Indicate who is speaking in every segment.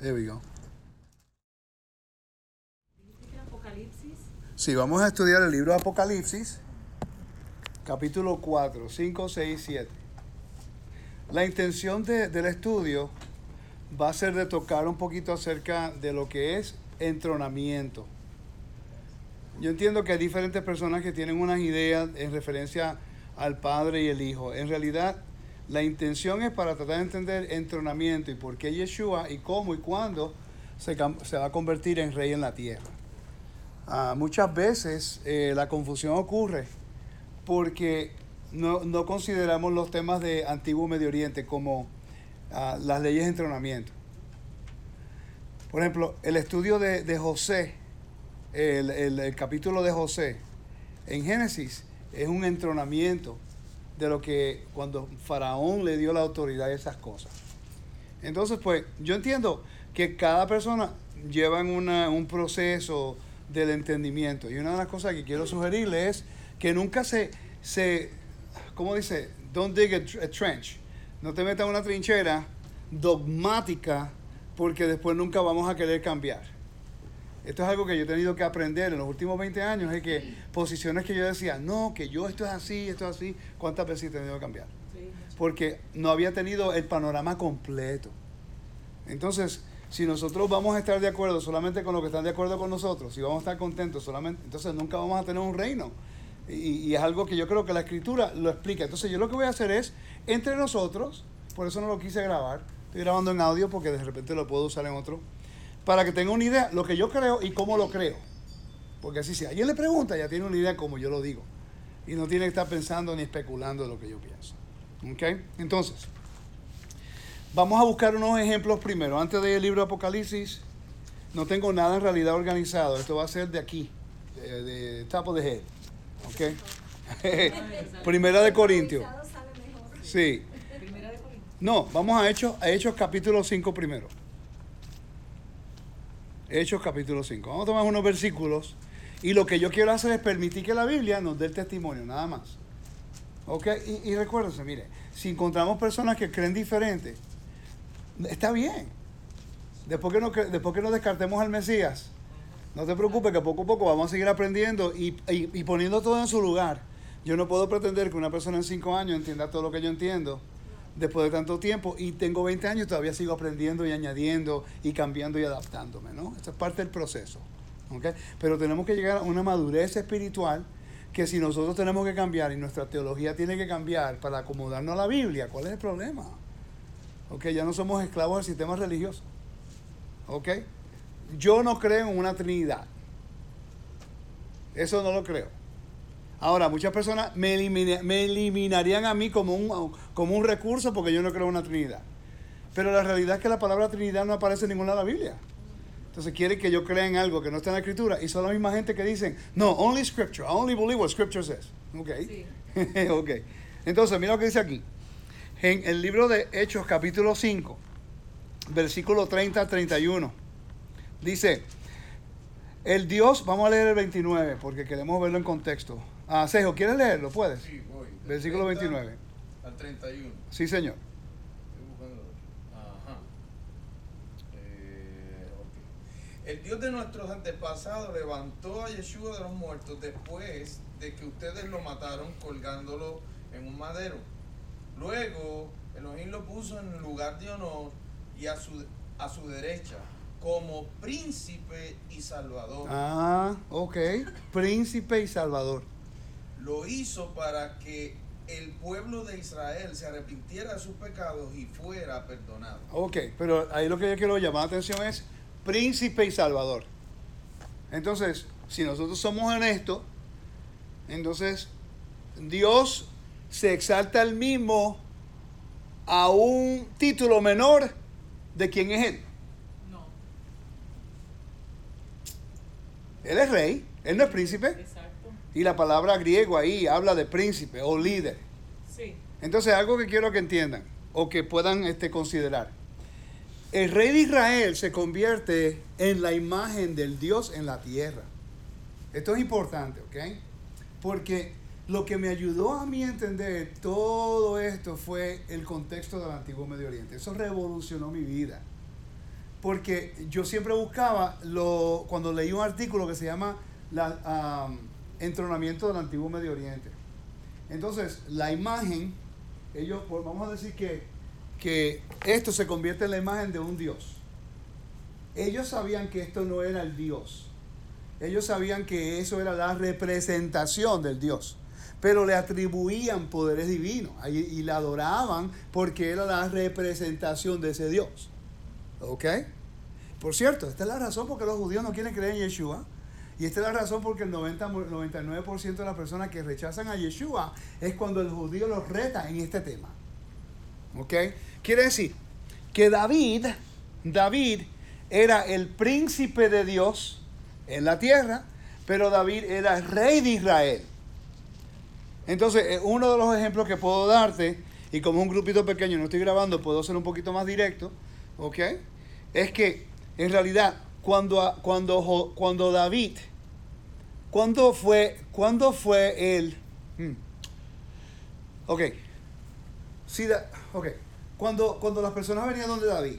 Speaker 1: There we go.
Speaker 2: Apocalipsis.
Speaker 1: Sí, vamos a estudiar el libro de Apocalipsis, capítulo 4, 5, 6, 7. La intención de- del estudio va a ser de tocar un poquito acerca de lo que es entronamiento. Yo entiendo que hay diferentes personas que tienen unas ideas en referencia al Padre y el Hijo. En realidad, la intención es para tratar de entender entronamiento y por qué Yeshua y cómo y cuándo se, va a convertir en rey en la tierra. Ah, muchas veces eh, la confusión ocurre porque no, consideramos los temas de Antiguo Medio Oriente como ah, las leyes de entrenamiento. Por ejemplo, el estudio de, José, el capítulo de José en Génesis es un entronamiento de lo que cuando Faraón le dio la autoridad y esas cosas. Entonces, pues, yo entiendo que cada persona lleva en una- un proceso del entendimiento. Y una de las cosas que quiero sugerirle es que nunca se, se ¿cómo dice? Don't dig a trench. No te metas en una trinchera dogmática porque después nunca vamos a querer cambiar. Esto es algo que yo he tenido que aprender en los últimos 20 años, es que posiciones que yo decía, no, que yo esto es así, esto es así, ¿cuántas veces he tenido que cambiar? Porque no había tenido el panorama completo. Entonces, si nosotros vamos a estar de acuerdo solamente con lo que están de acuerdo con nosotros, si vamos a estar contentos solamente, entonces nunca vamos a tener un reino. Y, y es algo que yo creo que la escritura lo explica. Entonces yo lo que voy a hacer es, entre nosotros, por eso no lo quise grabar, estoy grabando en audio porque de repente lo puedo usar en otro, para que tenga una idea lo que yo creo y cómo lo creo. Porque así si alguien le pregunta, ya tiene una idea como yo lo digo. Y no tiene que estar pensando ni especulando de lo que yo pienso. ¿Ok? Entonces, vamos a buscar unos ejemplos primero. Antes del libro de Apocalipsis, no tengo nada en realidad organizado. Esto va a ser de aquí, de, de top of the head. ¿Ok? Primera de Corintios. Sí.
Speaker 2: Primera de Corintios.
Speaker 1: No, vamos a Hechos, a Hechos capítulo 5 primero. Hechos capítulo 5. Vamos a tomar unos versículos. Y lo que yo quiero hacer es permitir que la Biblia nos dé el testimonio, nada más. ¿Ok? Y, y recuérdense, mire, si encontramos personas que creen diferente, está bien. Después que no, no descartemos al Mesías, no te preocupes que poco a poco vamos a seguir aprendiendo y, y- y poniendo todo en su lugar. Yo no puedo pretender que una persona en 5 años entienda todo lo que yo entiendo después de tanto tiempo y tengo 20 años todavía sigo aprendiendo y añadiendo y cambiando y adaptándome, ¿no? Esto es parte del proceso, ¿ok? Pero tenemos que llegar a una madurez espiritual que si nosotros tenemos que cambiar y nuestra teología tiene que cambiar para acomodarnos a la Biblia, ¿cuál es el problema? ¿Ok? Ya no somos esclavos del sistema religioso, ¿ok? Yo no creo en una trinidad. Eso no lo creo. Ahora, muchas personas me, elimina- me eliminarían a mí como un, como un recurso porque yo no creo en una Trinidad. Pero la realidad es que la palabra Trinidad no aparece en ninguna de la Biblia. Entonces quieren que yo crea en algo que no está en la Escritura y son la misma gente que dicen, no, only Scripture, I only believe what Scripture says. Ok.
Speaker 2: Sí.
Speaker 1: ok. Entonces, mira lo que dice aquí. En el libro de Hechos, capítulo 5, versículo 30 al 31. Dice, el Dios, vamos a leer el 29 porque queremos verlo en contexto. Ah, Sejo, ¿quieres leerlo? ¿Puedes?
Speaker 3: Sí, voy.
Speaker 1: Versículo
Speaker 3: 30
Speaker 1: 29.
Speaker 3: Al 31.
Speaker 1: Sí, señor.
Speaker 3: Estoy buscando. Ajá. Eh, ok. El Dios de nuestros antepasados levantó a Yeshua de los muertos después de que ustedes lo mataron colgándolo en un madero. Luego, Elohim lo puso en lugar de honor y a su, a su derecha como príncipe y salvador.
Speaker 1: Ah, ok. Príncipe y Salvador.
Speaker 3: Lo hizo para que el pueblo de Israel se arrepintiera de sus pecados y fuera perdonado.
Speaker 1: Ok, pero ahí lo que yo quiero llamar la atención es príncipe y salvador. Entonces, si nosotros somos honestos, entonces Dios se exalta el mismo a un título menor de quien es Él.
Speaker 2: No.
Speaker 1: Él es rey, Él no es príncipe.
Speaker 2: Exacto.
Speaker 1: Y la palabra griego ahí habla de príncipe o líder.
Speaker 2: Sí.
Speaker 1: Entonces, algo que quiero que entiendan o que puedan este, considerar. El rey de Israel se convierte en la imagen del Dios en la tierra. Esto es importante, ¿ok? Porque lo que me ayudó a mí a entender todo esto fue el contexto del antiguo Medio Oriente. Eso revolucionó mi vida. porque yo siempre buscaba, lo, cuando leí un artículo que se llama la, Entronamiento del Antiguo Medio Oriente. Entonces, la imagen, ellos, vamos a decir que, que esto se convierte en la imagen de un Dios. Ellos sabían que esto no era el Dios. Ellos sabían que eso era la representación del Dios. Pero le atribuían poderes divinos y, la adoraban porque era la representación de ese Dios. ¿Ok? Por cierto, esta es la razón por qué los judíos no quieren creer en Yeshua. Y esta es la razón porque el 90, 99% de las personas que rechazan a Yeshua es cuando el judío los reta en este tema. ¿Ok? Quiere decir que David, David era el príncipe de Dios en la tierra, pero David era el rey de Israel. Entonces, eh, uno de los ejemplos que puedo darte, y como un grupito pequeño, no estoy grabando, puedo ser un poquito más directo, ¿ok? Es que en realidad, cuando, cuando, cuando David, ¿cuándo fue, cuándo fue el... hmm, Ok. Sí, da- ok. Cuando, cuando las personas venían donde David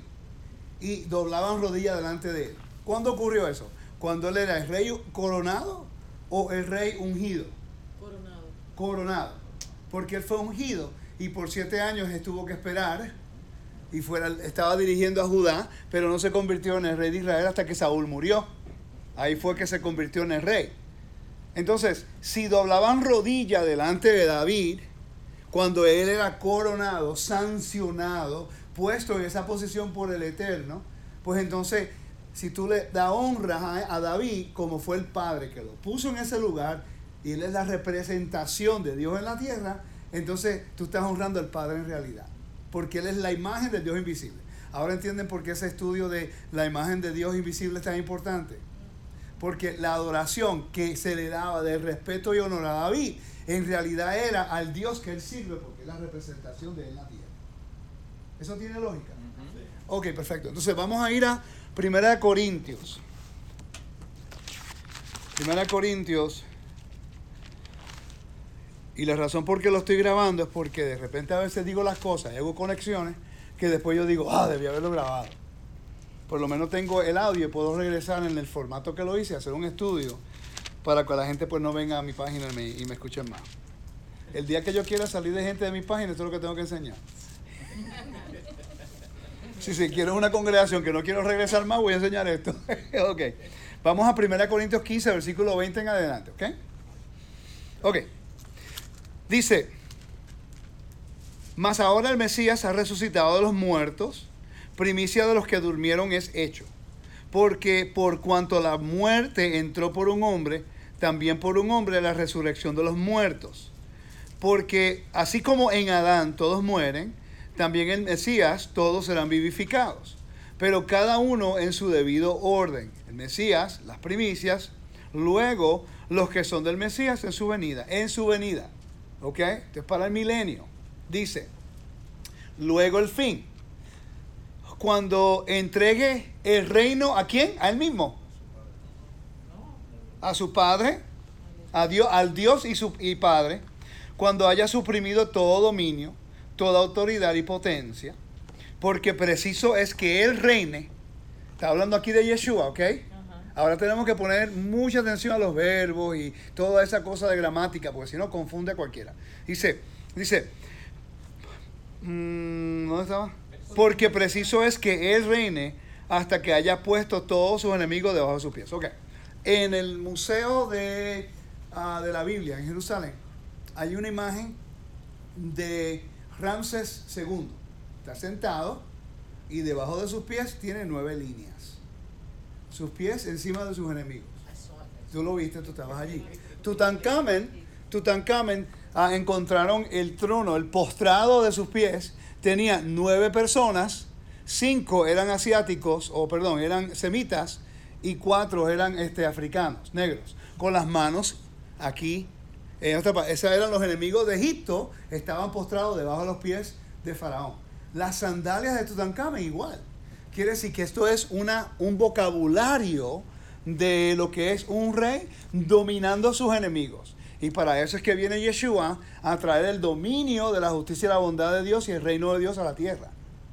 Speaker 1: y doblaban rodillas delante de él, ¿cuándo ocurrió eso? Cuando él era el rey coronado o el rey ungido
Speaker 2: Coronado.
Speaker 1: coronado, porque él fue ungido y por siete años estuvo que esperar y fuera, estaba dirigiendo a Judá, pero no se convirtió en el rey de Israel hasta que Saúl murió. Ahí fue que se convirtió en el rey. Entonces, si doblaban rodilla delante de David, cuando él era coronado, sancionado, puesto en esa posición por el Eterno, pues entonces, si tú le da honra a, a David, como fue el Padre que lo puso en ese lugar, y él es la representación de Dios en la tierra, entonces tú estás honrando al Padre en realidad, porque él es la imagen del Dios invisible. Ahora entienden por qué ese estudio de la imagen de Dios invisible es tan importante. Porque la adoración que se le daba de respeto y honor a David, en realidad era al Dios que él sirve, porque es la representación de él en la tierra. ¿Eso tiene lógica? Ok, perfecto. Entonces vamos a ir a Primera de Corintios. Primera de Corintios. Y la razón por qué lo estoy grabando es porque de repente a veces digo las cosas y hago conexiones que después yo digo, ah, debí haberlo grabado. Por lo menos tengo el audio y puedo regresar en el formato que lo hice, hacer un estudio para que la gente pues no venga a mi página y me, y me escuchen más. El día que yo quiera salir de gente de mi página, esto es lo que tengo que enseñar. Si se quiere una congregación que no quiero regresar más, voy a enseñar esto. ok. Vamos a 1 Corintios 15, versículo 20 en adelante, ¿ok? Ok. Dice, mas ahora el Mesías ha resucitado de los muertos, primicia de los que durmieron es hecho. Porque por cuanto la muerte entró por un hombre, también por un hombre la resurrección de los muertos. Porque así como en Adán todos mueren, también en Mesías todos serán vivificados. Pero cada uno en su debido orden. El Mesías, las primicias, luego los que son del Mesías en su venida, en su venida. ¿Ok? Esto es para el milenio. Dice, luego el fin. Cuando entregue el reino a quién? A él mismo. A su padre, a Dios, al Dios y su y Padre, cuando haya suprimido todo dominio, toda autoridad y potencia, porque preciso es que Él reine. Está hablando aquí de Yeshua, ¿ok? Ahora tenemos que poner mucha atención a los verbos y toda esa cosa de gramática, porque si no confunde a cualquiera. Dice, dice, mm, ¿dónde estaba? Porque preciso es que Él reine hasta que haya puesto todos sus enemigos debajo de sus pies. Ok. En el Museo de, ah, de la Biblia en Jerusalén hay una imagen de Ramses II. Está sentado y debajo de sus pies tiene nueve líneas. Sus pies encima de sus enemigos. Tú lo viste, tú estabas allí. Tutankamen, Tutankamen ah, encontraron el trono, el postrado de sus pies. Tenía nueve personas, cinco eran asiáticos, o perdón, eran semitas, y cuatro eran este, africanos, negros, con las manos aquí. En otra pa- esos eran los enemigos de Egipto, estaban postrados debajo de los pies de Faraón. Las sandalias de Tutankamen igual. Quiere decir que esto es una, un vocabulario de lo que es un rey dominando a sus enemigos. Y para eso es que viene Yeshua a traer el dominio de la justicia y la bondad de Dios y el reino de Dios a la tierra.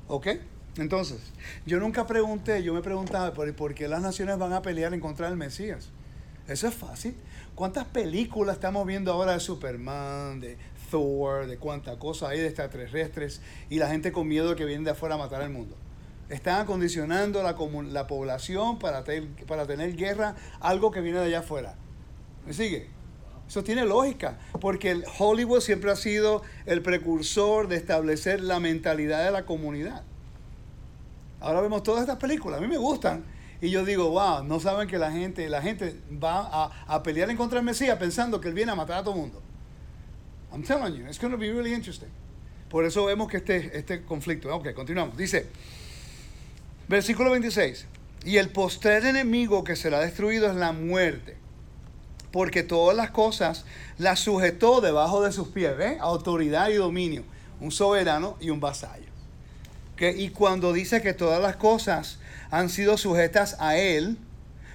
Speaker 1: ¿Ok? Entonces, yo nunca pregunté, yo me preguntaba por, qué las naciones van a pelear en contra del Mesías. Eso es fácil. ¿Cuántas películas estamos viendo ahora de Superman, de Thor, de cuántas cosas hay de extraterrestres y la gente con miedo que vienen de afuera a matar al mundo? Están acondicionando la, población para, para tener guerra, algo que viene de allá afuera. ¿Me sigue? Eso tiene lógica, porque el Hollywood siempre ha sido el precursor de establecer la mentalidad de la comunidad. Ahora vemos todas estas películas, a mí me gustan. Y yo digo, wow, no saben que la gente, la gente va a, a pelear en contra del Mesías pensando que él viene a matar a todo el mundo. I'm telling you, it's going to be really interesting. Por eso vemos que este, este conflicto. Ok, continuamos. Dice, versículo 26. Y el postrer enemigo que será destruido es la muerte. Porque todas las cosas las sujetó debajo de sus pies. ¿Ve? Autoridad y dominio. Un soberano y un vasallo. Y cuando dice que todas las cosas han sido sujetas a él,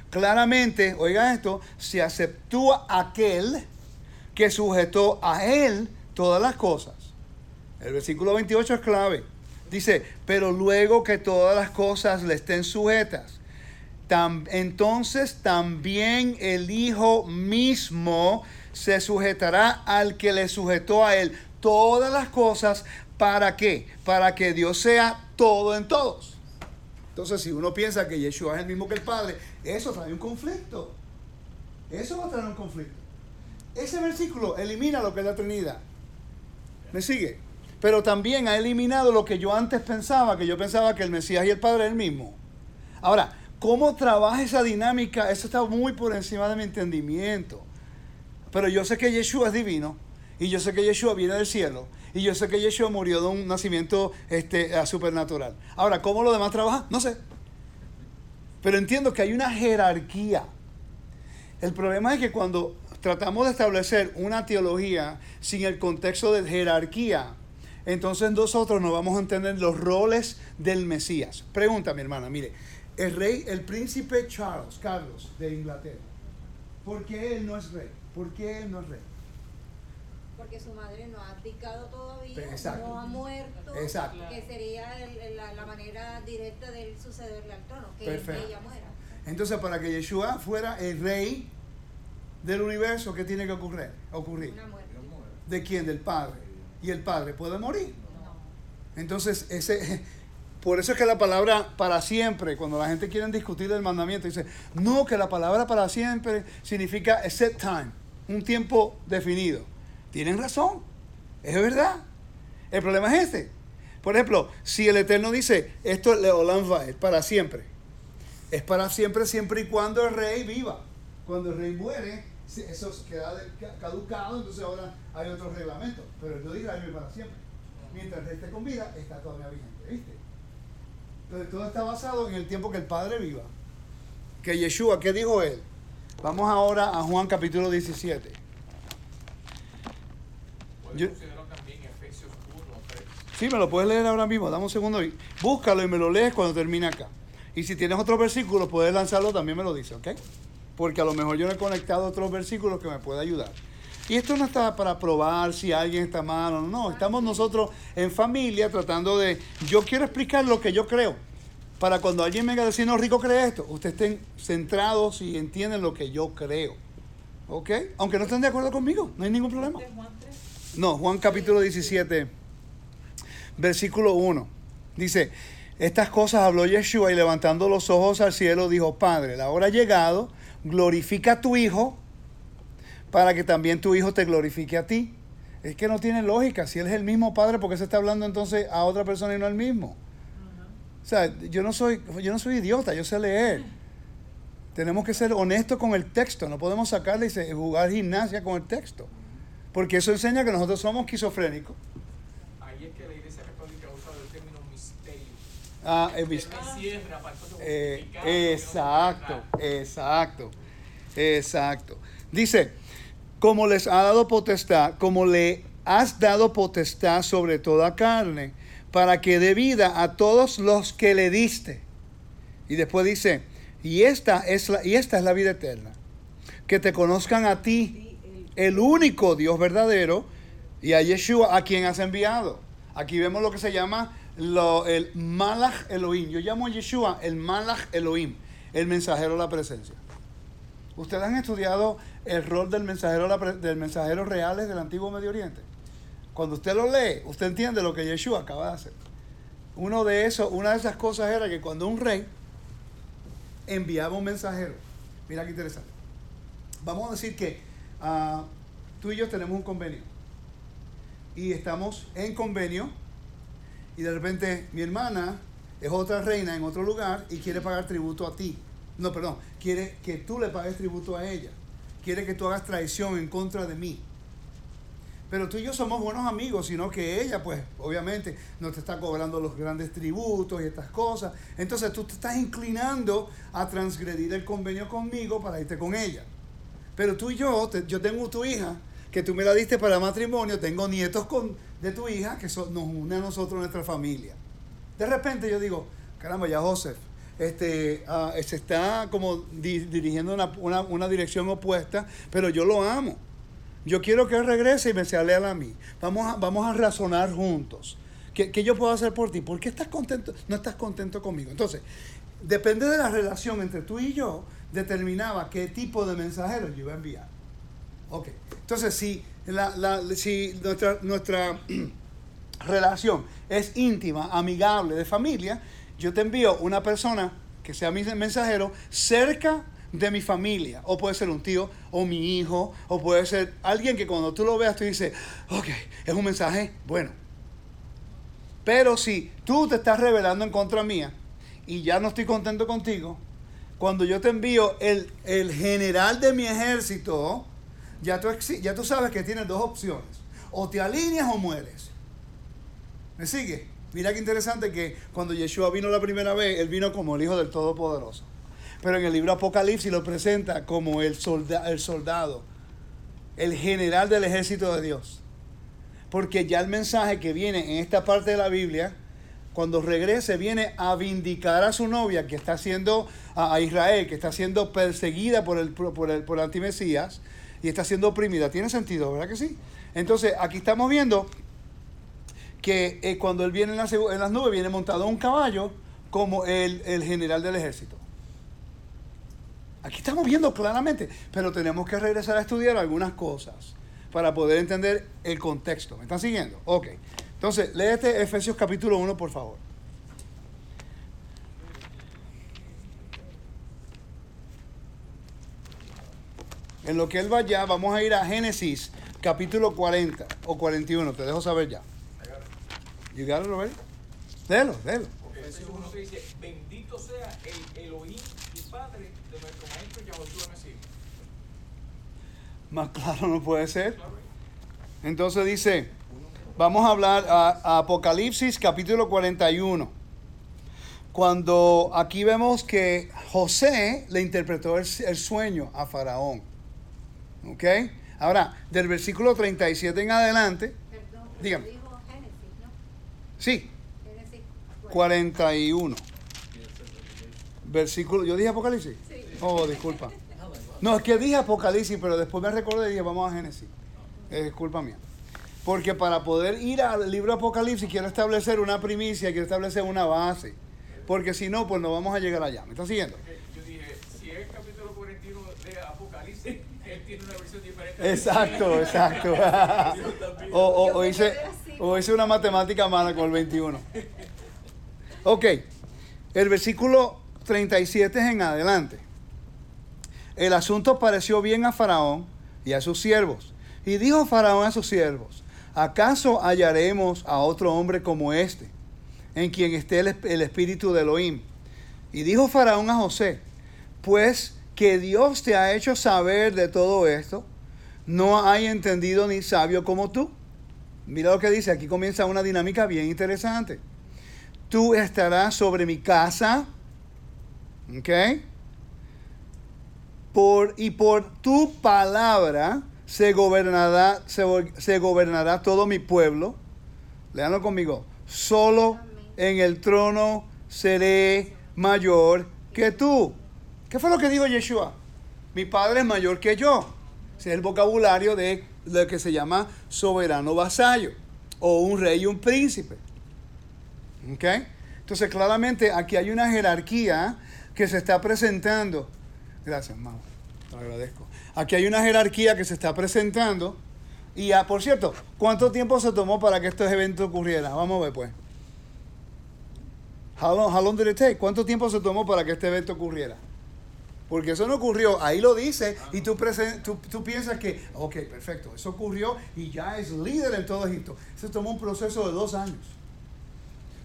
Speaker 1: claramente, oiga esto, se aceptó aquel que sujetó a él todas las cosas. El versículo 28 es clave. Dice, pero luego que todas las cosas le estén sujetas, entonces también el Hijo mismo se sujetará al que le sujetó a él todas las cosas. ¿Para qué? Para que Dios sea todo en todos. Entonces, si uno piensa que Yeshua es el mismo que el Padre, eso trae un conflicto. Eso va a traer un conflicto. Ese versículo elimina lo que es la Trinidad. ¿Me sigue? Pero también ha eliminado lo que yo antes pensaba, que yo pensaba que el Mesías y el Padre es el mismo. Ahora, ¿cómo trabaja esa dinámica? Eso está muy por encima de mi entendimiento. Pero yo sé que Yeshua es divino, y yo sé que Yeshua viene del cielo, y yo sé que Yeshua murió de un nacimiento este, supernatural. Ahora, ¿cómo lo demás trabaja? No sé. Pero entiendo que hay una jerarquía. El problema es que cuando tratamos de establecer una teología sin el contexto de jerarquía, entonces nosotros no vamos a entender los roles del Mesías. Pregunta, mi hermana, mire, el rey, el príncipe Charles, Carlos de Inglaterra, ¿por qué él no es rey? ¿Por qué él no es rey?
Speaker 4: Porque su madre no ha abdicado todavía,
Speaker 1: Exacto.
Speaker 4: no ha muerto,
Speaker 1: Exacto.
Speaker 4: que sería el- la, la manera directa de él sucederle al trono, que
Speaker 1: Perfecto.
Speaker 4: ella muera.
Speaker 1: Entonces, para que Yeshua fuera el rey del universo, ¿qué tiene que ocurrir? ocurrir?
Speaker 4: Una muerte.
Speaker 1: ¿De quién? Del Padre. Y el Padre puede morir. Entonces, ese, por eso es que la palabra para siempre, cuando la gente quiere discutir el mandamiento, dice, no, que la palabra para siempre significa a set time, un tiempo definido. Tienen razón, es verdad. El problema es este. Por ejemplo, si el Eterno dice, esto es Leolam Vaed, para siempre, es para siempre, siempre y cuando el rey viva. Cuando el rey muere, eso queda caducado, entonces ahora hay otro reglamento. Pero dirá vive para siempre. Mientras esté con vida, está todavía vigente, ¿viste? Entonces todo está basado en el tiempo que el Padre viva. Que Yeshua, ¿qué dijo él? Vamos ahora a Juan capítulo 17.
Speaker 5: Puede
Speaker 1: Yo-
Speaker 5: considerar también Efesios 1, 3.
Speaker 1: Sí, me lo puedes leer ahora mismo, dame un segundo y búscalo y me lo lees cuando termine acá. Y si tienes otros versículos, puedes lanzarlo, también me lo dice, ¿ok? Porque a lo mejor yo no he conectado otros versículos que me pueda ayudar. Y esto no está para probar si alguien está mal o no, estamos nosotros en familia tratando de, yo quiero explicar lo que yo creo, para cuando alguien venga a decir, no, Rico cree esto, ustedes estén centrados y entienden lo que yo creo, ¿ok? Aunque no estén de acuerdo conmigo, no hay ningún problema.
Speaker 2: De Juan 3.
Speaker 1: No, Juan capítulo 17, versículo 1. Dice, estas cosas habló Yeshua y levantando los ojos al cielo dijo, Padre, la hora ha llegado, glorifica a tu Hijo para que también tu Hijo te glorifique a ti. Es que no tiene lógica, si Él es el mismo Padre, ¿por qué se está hablando entonces a otra persona y no al mismo? O sea, yo no soy, yo no soy idiota, yo sé leer. Tenemos que ser honestos con el texto, no podemos sacarle y jugar gimnasia con el texto. Porque eso enseña que nosotros somos esquizofrénicos.
Speaker 5: Ahí es que la Iglesia Católica usa el término misterio.
Speaker 1: Ah,
Speaker 5: para entonces
Speaker 1: Eh, exacto, exacto, exacto. Dice, como les ha dado potestad, como le has dado potestad sobre toda carne, para que dé vida a todos los que le diste. Y después dice, y esta es la, y esta es la vida eterna, que te conozcan a ti, el único Dios verdadero, y a Yeshua, a quien has enviado. Aquí vemos lo que se llama el Malach Elohim. Yo llamo a Yeshua el Malach Elohim, el mensajero de la presencia. ¿Ustedes han estudiado el rol del mensajero, del mensajero reales del antiguo Medio Oriente? Cuando usted lo lee, usted entiende lo que Yeshua acaba de hacer. Uno de esos, una de esas cosas era que cuando un rey enviaba un mensajero, mira qué interesante. Vamos a decir que ah, tú y yo tenemos un convenio y estamos en convenio y de repente mi hermana es otra reina en otro lugar y quiere pagar tributo a ti. No, perdón, quiere que tú le pagues tributo a ella. Quiere que tú hagas traición en contra de mí. Pero tú y yo somos buenos amigos, sino que ella, pues, obviamente, no te está cobrando los grandes tributos y estas cosas. Entonces tú te estás inclinando a transgredir el convenio conmigo para irte con ella. Pero tú y yo, yo tengo tu hija, que tú me la diste para matrimonio, tengo nietos con, de tu hija, que nos une a nosotros, nuestra familia. De repente yo digo, caramba, ya Joseph, este, ah, se está como di- dirigiendo una, una- una dirección opuesta, pero yo lo amo. Yo quiero que él regrese y me sea leal a mí. Vamos a, vamos a razonar juntos. ¿Qué, qué yo puedo hacer por ti? ¿Por qué estás contento? no estás contento conmigo? Entonces, depende de la relación entre tú y yo, determinaba qué tipo de mensajero yo iba a enviar. Ok. Entonces, si, la, la- si nuestra, nuestra relación es íntima, amigable, de familia, yo te envío una persona que sea mi mensajero cerca de mi familia. O puede ser un tío, o mi hijo, o puede ser alguien que cuando tú lo veas tú dices, ok, es un mensaje bueno. Pero si tú te estás rebelando en contra mía y ya no estoy contento contigo, cuando yo te envío el, el general de mi ejército, ya tú, ya tú sabes que tienes dos opciones. O te alineas o mueres. ¿Me sigue? Mira qué interesante que cuando Yeshua vino la primera vez, él vino como el Hijo del Todopoderoso. Pero en el libro Apocalipsis lo presenta como el, el soldado, el general del ejército de Dios. Porque ya el mensaje que viene en esta parte de la Biblia, cuando regrese, viene a vindicar a su novia que está siendo, a, a Israel, que está siendo perseguida por el, por el, por el antimesías y está siendo oprimida. Tiene sentido, ¿verdad que sí? Entonces, aquí estamos viendo que eh, cuando él viene en, las nubes, viene montado un caballo como el, el general del ejército. Aquí estamos viendo claramente, pero tenemos que regresar a estudiar algunas cosas para poder entender el contexto. ¿Me están siguiendo? Ok. Entonces, léete Efesios capítulo 1, por favor. En lo que él va ya, vamos a ir a Génesis capítulo 40 o 41. Te dejo saber ya. You got it already? Léelo, léelo.
Speaker 5: Efesios 1 que dice, bendito sea el Elohim y Padre de nuestro Maestro Yahushua Mesías.
Speaker 1: Más claro no puede ser. Entonces dice, vamos a hablar a, a Apocalipsis capítulo 41. Cuando aquí vemos que José le interpretó el, el sueño a Faraón. ¿Ok? Ahora, del versículo 37 en adelante,
Speaker 4: Perdón,
Speaker 1: Dígame.
Speaker 4: pero dijo Génesis, ¿no?
Speaker 1: Sí,
Speaker 4: Génesis
Speaker 1: 41. Versículo, ¿yo dije Apocalipsis?
Speaker 4: Sí.
Speaker 1: Oh, disculpa. No, es que dije Apocalipsis, pero después me recordé y dije, vamos a Génesis. Es culpa mía. Porque para poder ir al libro de Apocalipsis quiero establecer una primicia, quiero establecer una base. Porque si no, pues no vamos a llegar allá. ¿Me estás siguiendo?
Speaker 5: porque Yo dije, si es el capítulo 41 de Apocalipsis, él tiene una versión diferente.
Speaker 1: Exacto, exacto. o, o- o hice, o hice una matemática mala con el 21. Ok, el versículo 37 es en adelante. El asunto pareció bien a Faraón y a sus siervos. Y dijo Faraón a sus siervos, ¿acaso hallaremos a otro hombre como este, en quien esté el, el espíritu de Elohim? Y dijo Faraón a José, pues que Dios te ha hecho saber de todo esto, no hay entendido ni sabio como tú. Mira lo que dice, aquí comienza una dinámica bien interesante. Tú estarás sobre mi casa, ¿ok? Por, y por tu palabra se gobernará, se, se gobernará todo mi pueblo. Leanlo conmigo. Solo en el trono seré mayor que tú. ¿Qué fue lo que dijo Yeshua? Mi padre es mayor que yo. Es el vocabulario de lo que se llama soberano vasallo. O un rey y un príncipe. ¿Ok? Entonces, claramente aquí hay una jerarquía que se está presentando. Gracias, mamá. Te lo agradezco. Aquí hay una jerarquía que se está presentando. Y, ah, por cierto, ¿cuánto tiempo se tomó para que estos eventos ocurrieran? Vamos a ver, pues. How long, how long did it take? ¿Cuánto tiempo se tomó para que este evento ocurriera? Porque eso no ocurrió, ahí lo dice, y tú, tú, tú piensas que, ok, perfecto, eso ocurrió y ya es líder en todo Egipto. Se tomó un proceso de dos años.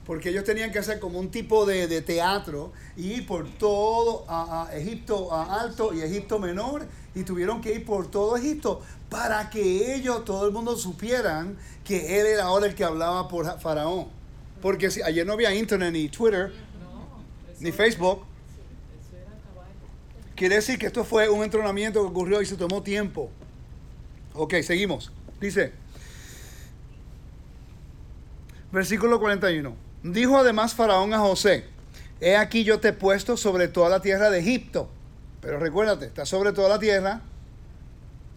Speaker 1: Porque ellos tenían que hacer como un tipo de, de teatro y ir por todo a, a Egipto a alto y Egipto menor, y tuvieron que ir por todo Egipto para que ellos, todo el mundo supieran que él era ahora el que hablaba por Faraón. Porque si, ayer no había internet ni Twitter
Speaker 2: No, eso,
Speaker 1: ni Facebook. Quiere decir que esto fue un entrenamiento que ocurrió y se tomó tiempo. Ok, seguimos. Dice, versículo 41. Dijo además Faraón a José, he aquí yo te he puesto sobre toda la tierra de Egipto. Pero recuérdate, está sobre toda la tierra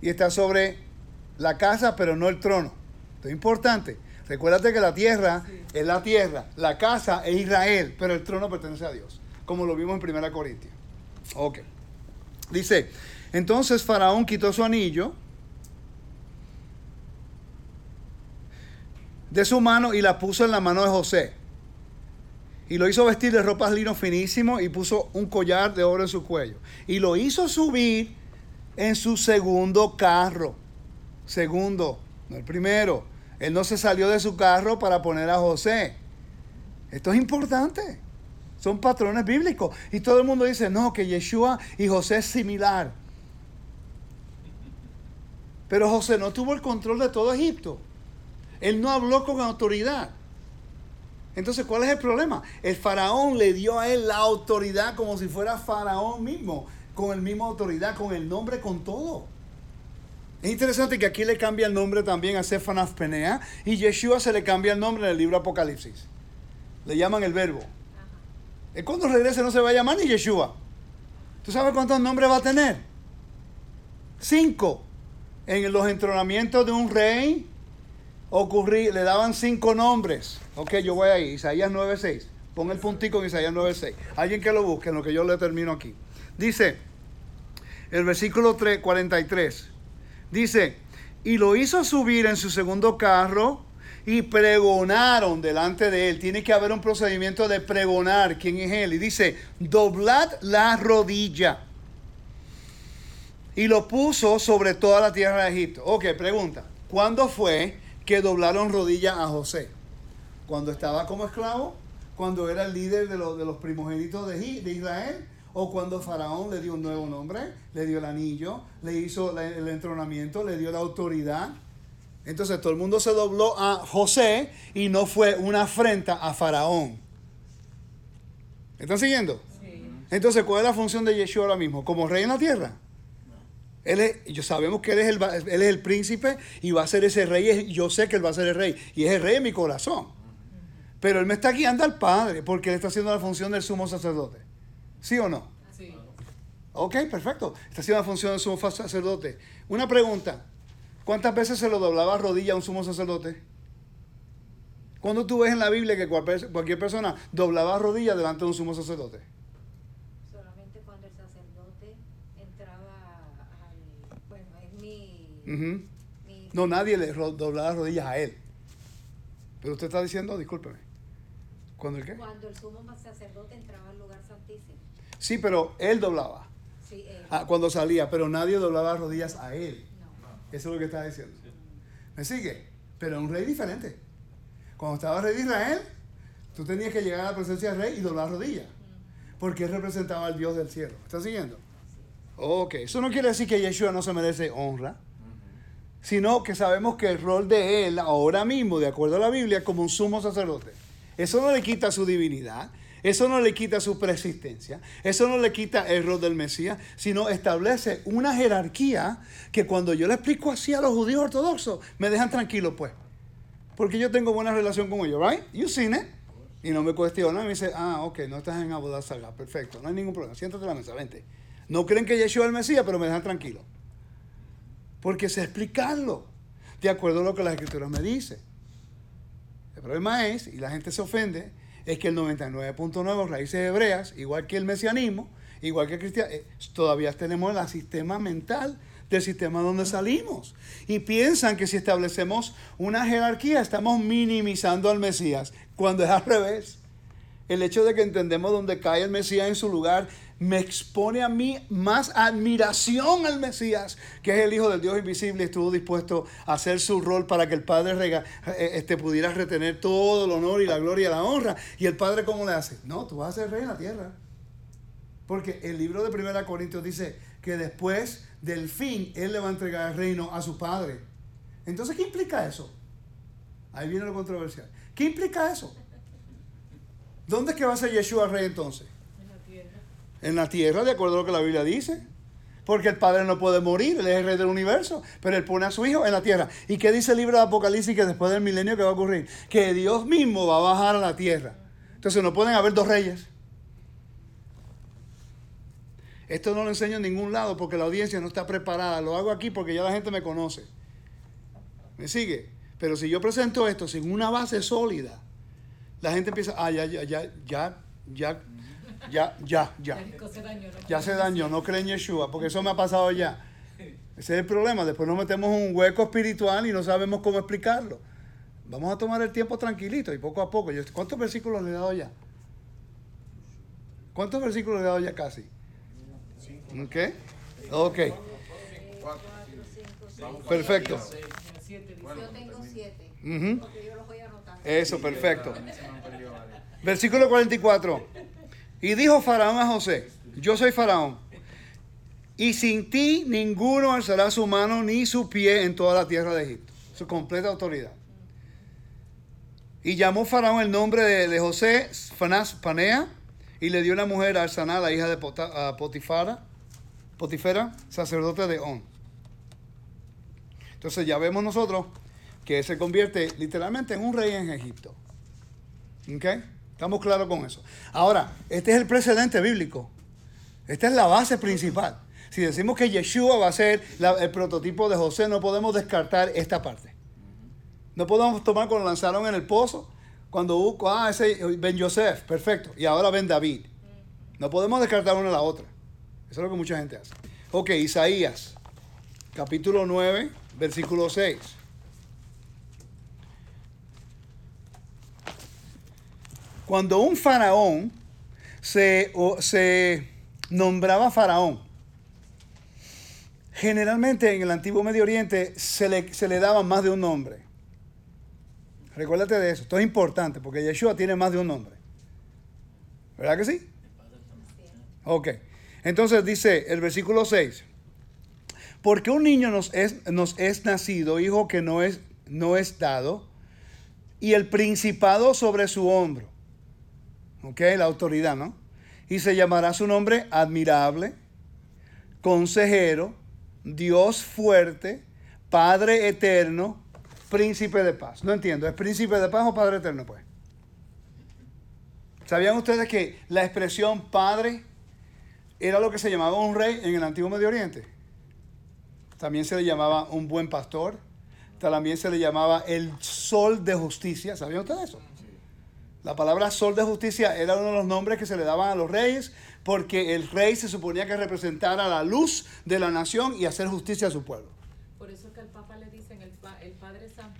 Speaker 1: y está sobre la casa, pero no el trono. Esto es importante. Recuérdate que la tierra es la tierra, la casa es Israel, pero el trono pertenece a Dios, como lo vimos en 1 Corintios. Ok. Dice, entonces Faraón quitó su anillo de su mano y la puso en la mano de José. Y lo hizo vestir de ropas lino finísimo y puso un collar de oro en su cuello. Y lo hizo subir en su segundo carro. Segundo, no el primero. Él no se salió de su carro para poner a José. Esto es importante. Son patrones bíblicos. Y todo el mundo dice, no, que Yeshua y José es similar. Pero José no tuvo el control de todo Egipto. Él no habló con autoridad. Entonces, ¿cuál es el problema? El faraón le dio a él la autoridad como si fuera faraón mismo, con el mismo autoridad, con el nombre, con todo. Es interesante que aquí le cambia el nombre también a Sefanaf Penea y Yeshua se le cambia el nombre en el libro Apocalipsis. Le llaman el verbo. Él cuando regrese no se va a llamar ni Yeshua. ¿Tú sabes cuántos nombres va a tener? Cinco. En los entronamientos de un rey ocurrí, le daban cinco nombres. Ok, yo voy ahí, Isaías 9.6. Pon el puntico en Isaías 9.6. Alguien que lo busque, en lo que yo le termino aquí. Dice, el versículo 3, 43. Dice, y lo hizo subir en su segundo carro y pregonaron delante de él. Tiene que haber un procedimiento de pregonar quién es él. Y dice, doblad la rodilla. Y lo puso sobre toda la tierra de Egipto. Ok, pregunta. ¿Cuándo fue que doblaron rodilla a José? ¿Cuando estaba como esclavo? ¿Cuando era el líder de los, de los primogénitos de, de Israel? ¿O cuando Faraón le dio un nuevo nombre? ¿Le dio el anillo? ¿Le hizo el entronamiento? ¿Le dio la autoridad? Entonces todo el mundo se dobló a José y no fue una afrenta a Faraón. ¿Están siguiendo?
Speaker 2: Sí.
Speaker 1: Entonces, ¿cuál es la función de Yeshua ahora mismo? ¿Como rey en la tierra? Él es, yo sabemos que él es, el, él es el príncipe y va a ser ese rey. Yo sé que él va a ser el rey. Y es el rey de mi corazón. Pero él me está guiando al Padre porque él está haciendo la función del sumo sacerdote. ¿Sí o no?
Speaker 2: Sí.
Speaker 1: Ok, perfecto. Está haciendo la función del sumo sacerdote. Una pregunta. ¿Cuántas veces se lo doblaba rodilla a un sumo sacerdote? ¿Cuándo tú ves en la Biblia que cual- cualquier persona doblaba rodilla delante de un sumo sacerdote?
Speaker 4: Solamente cuando el sacerdote entraba al... Bueno, es mi...
Speaker 1: No, nadie le doblaba rodillas a él. Pero usted está diciendo, discúlpeme. ¿Cuándo el qué?
Speaker 4: Cuando el sumo sacerdote entraba al lugar santísimo.
Speaker 1: Sí, pero él doblaba.
Speaker 4: Sí, él.
Speaker 1: ah, cuando salía, pero nadie doblaba rodillas a él. Eso es lo que está diciendo. ¿Me sigue? Pero un rey diferente. Cuando estaba rey de Israel, tú tenías que llegar a la presencia del rey y doblar rodillas. Porque él representaba al Dios del cielo. ¿Estás siguiendo? Ok, eso no quiere decir que Yeshua no se merece honra, sino que sabemos que el rol de él ahora mismo, de acuerdo a la Biblia, como un sumo sacerdote. Eso no le quita su divinidad, eso no le quita su persistencia, eso no le quita el rol del Mesías, sino establece una jerarquía que cuando yo le explico así a los judíos ortodoxos, me dejan tranquilo, pues. Porque yo tengo buena relación con ellos, ¿right? You seen it. Y no me cuestionan, me dice, ah, ok, no estás en Abu Saga, perfecto, no hay ningún problema, siéntate a la mesa, vente. No creen que Yeshua es el Mesías, pero me dejan tranquilo. Porque sé explicarlo, de acuerdo a lo que las escrituras me dicen. El problema es, y la gente se ofende, es que el 99.9 raíces hebreas, igual que el mesianismo, igual que el cristianismo, todavía tenemos el sistema mental del sistema donde salimos. Y piensan que si establecemos una jerarquía estamos minimizando al Mesías, cuando es al revés. El hecho de que entendemos dónde cae el Mesías en su lugar me expone a mí más admiración al Mesías, que es el Hijo del Dios invisible, estuvo dispuesto a hacer su rol para que el Padre rega- eh, este, pudiera retener todo el honor y la gloria y la honra. ¿Y el Padre cómo le hace? No, tú vas a ser rey en la tierra. Porque el libro de 1 Corintios dice que después del fin Él le va a entregar el reino a su Padre. Entonces, ¿qué implica eso? Ahí viene lo controversial. ¿Qué implica eso? ¿Dónde es que va a ser Yeshua rey entonces?
Speaker 2: En la tierra.
Speaker 1: De acuerdo a lo que la Biblia dice. Porque el Padre no puede morir, Él es el rey del universo, pero Él pone a su Hijo en la tierra. ¿Y qué dice el libro de Apocalipsis que después del milenio que va a ocurrir? Que Dios mismo va a bajar a la tierra. Entonces no pueden haber dos reyes. Esto no lo enseño en ningún lado porque la audiencia no está preparada. Lo hago aquí porque ya la gente me conoce. ¿Me sigue? Pero si yo presento esto sin una base sólida, la gente empieza, ah, ya, ya, ya, ya, ya, ya, ya, ya.
Speaker 2: Jerico se dañó, ¿no?
Speaker 1: Ya se dañó, no creen en Yeshua, porque eso me ha pasado ya. Ese es el problema. Después nos metemos en un hueco espiritual y no sabemos cómo explicarlo. Vamos a tomar el tiempo tranquilito y poco a poco. Yo- ¿Cuántos versículos le he dado ya? ¿Cuántos versículos le he dado ya casi? ¿Ok? Ok, perfecto.
Speaker 4: Yo tengo siete,
Speaker 1: Ujú.
Speaker 4: porque yo los voy anotando.
Speaker 1: Eso, perfecto. Versículo 44. Y dijo Faraón a José, yo soy Faraón, y sin ti ninguno alzará su mano ni su pie en toda la tierra de Egipto. Su completa autoridad. Y llamó Faraón el nombre de, José, Fanás Panea, y le dio una mujer a Arsaná, la hija de Pota- Potifera, sacerdote de On. Entonces ya vemos nosotros que se convierte literalmente en un rey en Egipto. ¿Ok? Estamos claros con eso. Ahora, este es el precedente bíblico. Esta es la base principal. Si decimos que Yeshua va a ser el prototipo de José, no podemos descartar esta parte. No podemos tomar cuando lanzaron en el pozo, cuando hubo, ah, ese Ben Yosef, perfecto, y ahora Ben David. No podemos descartar una a la otra. Eso es lo que mucha gente hace. Ok, Isaías, capítulo 9, versículo 6. Cuando un faraón se, se nombraba faraón, generalmente en el antiguo Medio Oriente se le, se le daba más de un nombre. Recuérdate de eso. Esto es importante porque Yeshua tiene más de un nombre. ¿Verdad que sí? Ok. Entonces dice el versículo 6. Porque un niño nos es, nos es nacido, hijo que no es, no es dado, y el principado sobre su hombro. Ok, la autoridad, ¿no? Y se llamará su nombre admirable, consejero, Dios fuerte, Padre eterno, príncipe de paz. No entiendo, ¿es príncipe de paz o Padre eterno, pues? ¿Sabían ustedes que la expresión Padre era lo que se llamaba un rey en el antiguo Medio Oriente? También se le llamaba un buen pastor, también se le llamaba el sol de justicia. ¿Sabían ustedes eso? La palabra sol de justicia era uno de los nombres que se le daban a los reyes porque el rey se suponía que representara la luz de la nación y hacer justicia a su pueblo.
Speaker 2: Por eso es que al Papa le dicen el, pa- el Padre Santo.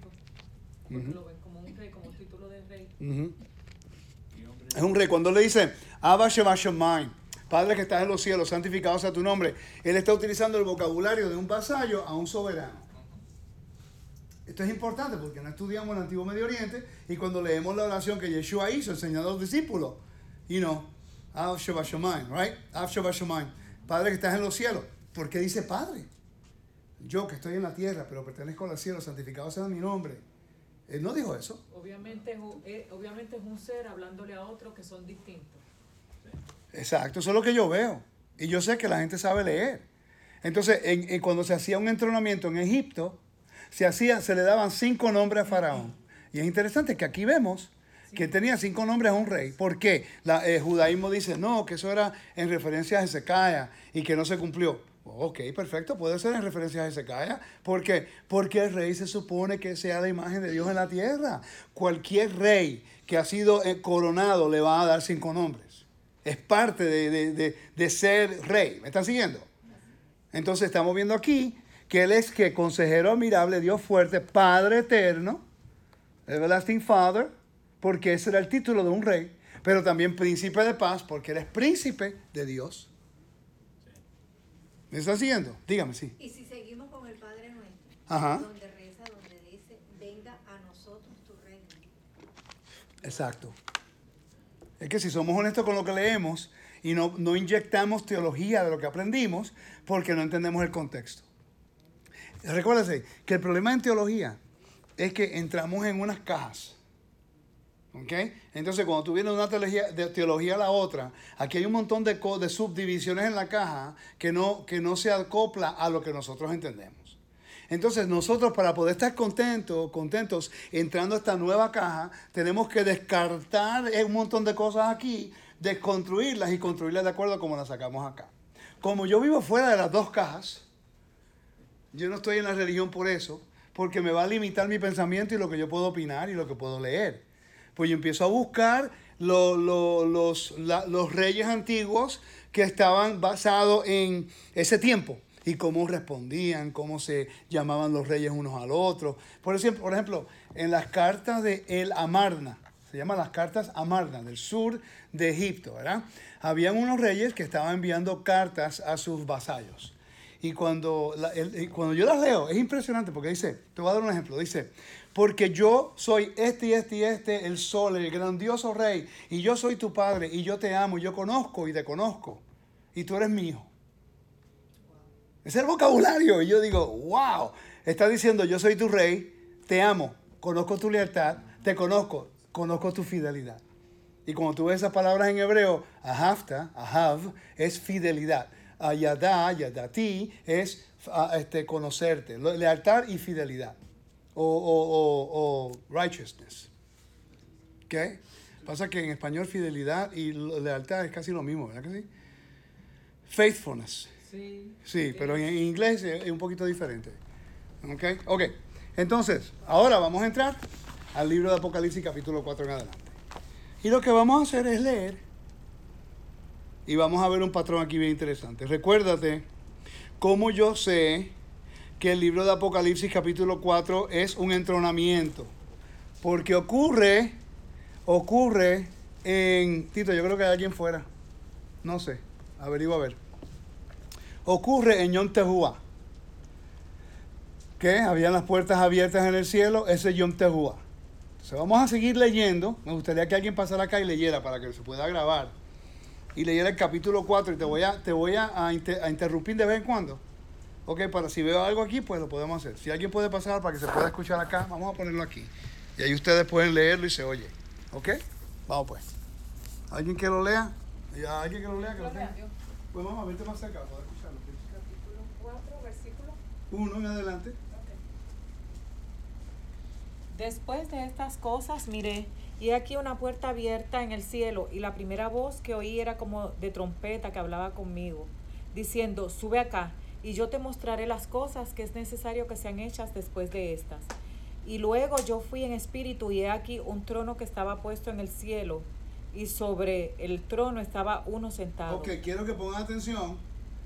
Speaker 2: Porque lo ven como un rey, como un título de rey.
Speaker 1: Es un rey. Cuando le dice, Abba Shema Shemaim, Padre que estás en los cielos, santificado sea tu nombre, él está utilizando el vocabulario de un vasallo a un soberano. Esto es importante porque no estudiamos el Antiguo Medio Oriente y cuando leemos la oración que Yeshua hizo enseñando a los discípulos, you know, Shemaim, right? Shemaim. Padre que estás en los cielos. ¿Por qué dice Padre? Yo que estoy en la tierra, pero pertenezco al cielo, santificado sea mi nombre. Él no dijo eso.
Speaker 2: Obviamente es, un, eh, obviamente es un ser hablándole a otro que son distintos.
Speaker 1: Exacto, eso es lo que yo veo. Y yo sé que la gente sabe leer. Entonces, en- en cuando se hacía un entrenamiento en Egipto, se, hacía, se le daban cinco nombres a Faraón. Y es interesante que aquí vemos que tenía cinco nombres a un rey. ¿Por qué? La, el judaísmo dice, no, que eso era en referencia a Hezekiah y que no se cumplió. Ok, perfecto, puede ser en referencia a Hezekiah. ¿Por qué? Porque el rey se supone que sea la imagen de Dios en la tierra. Cualquier rey que ha sido eh, coronado le va a dar cinco nombres. Es parte de, de- de- de ser rey. ¿Me están siguiendo? Entonces estamos viendo aquí que Él es que consejero admirable, Dios fuerte, Padre eterno, Everlasting Father, porque ese era el título de un rey, pero también príncipe de paz, porque Él es príncipe de Dios. ¿Me están siguiendo? Dígame, sí.
Speaker 4: Y si seguimos con el Padre Nuestro,
Speaker 1: Ajá.
Speaker 4: donde reza, donde dice, venga a nosotros tu reino.
Speaker 1: Exacto. Es que si somos honestos con lo que leemos y no, no inyectamos teología de lo que aprendimos, porque no entendemos el contexto. Recuérdese que el problema en teología es que entramos en unas cajas. ¿Ok? Entonces, cuando tú vienes de una teología, de teología a la otra, aquí hay un montón de, subdivisiones en la caja que no, que no se acopla a lo que nosotros entendemos. Entonces, nosotros para poder estar contentos, contentos entrando a esta nueva caja, tenemos que descartar un montón de cosas aquí, desconstruirlas y construirlas de acuerdo a como las sacamos acá. Como yo vivo fuera de las dos cajas, yo no estoy en la religión por eso, porque me va a limitar mi pensamiento y lo que yo puedo opinar y lo que puedo leer. Pues yo empiezo a buscar lo- lo- los, los reyes antiguos que estaban basados en ese tiempo y cómo respondían, cómo se llamaban los reyes unos al otro. Por ejemplo, por ejemplo en las cartas de El Amarna, se llaman las cartas Amarna, del sur de Egipto, ¿verdad? Habían unos reyes que estaban enviando cartas a sus vasallos. Y cuando, la- el- cuando yo las leo, es impresionante porque dice, te voy a dar un ejemplo, dice, porque yo soy este y este y este, el sol, el grandioso rey, y yo soy tu padre, y yo te amo, y yo conozco y te conozco, y tú eres mi hijo. Es el vocabulario, y yo digo, wow, está diciendo, yo soy tu rey, te amo, conozco tu lealtad, te conozco, conozco tu fidelidad. Y cuando tú ves esas palabras en hebreo, ahafta, ahav, es fidelidad. Ayadá, yadati, es ah, este, conocerte, lealtad y fidelidad. O, o- o- o righteousness. ¿Ok? Pasa que en español fidelidad y lealtad es casi lo mismo, ¿verdad que sí? Faithfulness.
Speaker 2: Sí.
Speaker 1: Sí, pero en inglés es es un poquito diferente. ¿Ok? Ok. Entonces, ahora vamos a entrar al libro de Apocalipsis capítulo 4 en adelante. Y lo que vamos a hacer es leer y vamos a ver un patrón aquí bien interesante. Recuérdate cómo yo sé que el libro de Apocalipsis capítulo 4 es un entronamiento. Porque ocurre, ocurre en... Tito, yo creo que hay alguien fuera. No sé. Averigua a ver ocurre en Yom Tehuah. Que habían las puertas abiertas en el cielo, ese es Yom. Entonces vamos a seguir leyendo. Me gustaría que alguien pasara acá y leyera para que se pueda grabar. Y leyera el capítulo 4 y te voy a, te voy a, a inter- a interrumpir de vez en cuando. Ok, para si veo algo aquí, pues lo podemos hacer. Si alguien puede pasar para que se pueda escuchar acá, vamos a ponerlo aquí. Y ahí ustedes pueden leerlo y se oye. ¿Ok? Vamos pues. ¿Alguien que lo lea? ¿Ya ¿Alguien que lo lea? Que lo tenga? Pues vamos a verte más cerca para escucharlo.
Speaker 2: Capítulo 4, versículo.
Speaker 1: Uno en adelante.
Speaker 2: Después de estas cosas miré, y aquí una puerta abierta en el cielo, y la primera voz que oí era como de trompeta que hablaba conmigo, diciendo, sube acá, y yo te mostraré las cosas que es necesario que sean hechas después de estas. Y luego yo fui en espíritu, y he aquí un trono que estaba puesto en el cielo, y sobre el trono estaba uno sentado.
Speaker 1: Ok, quiero que pongan atención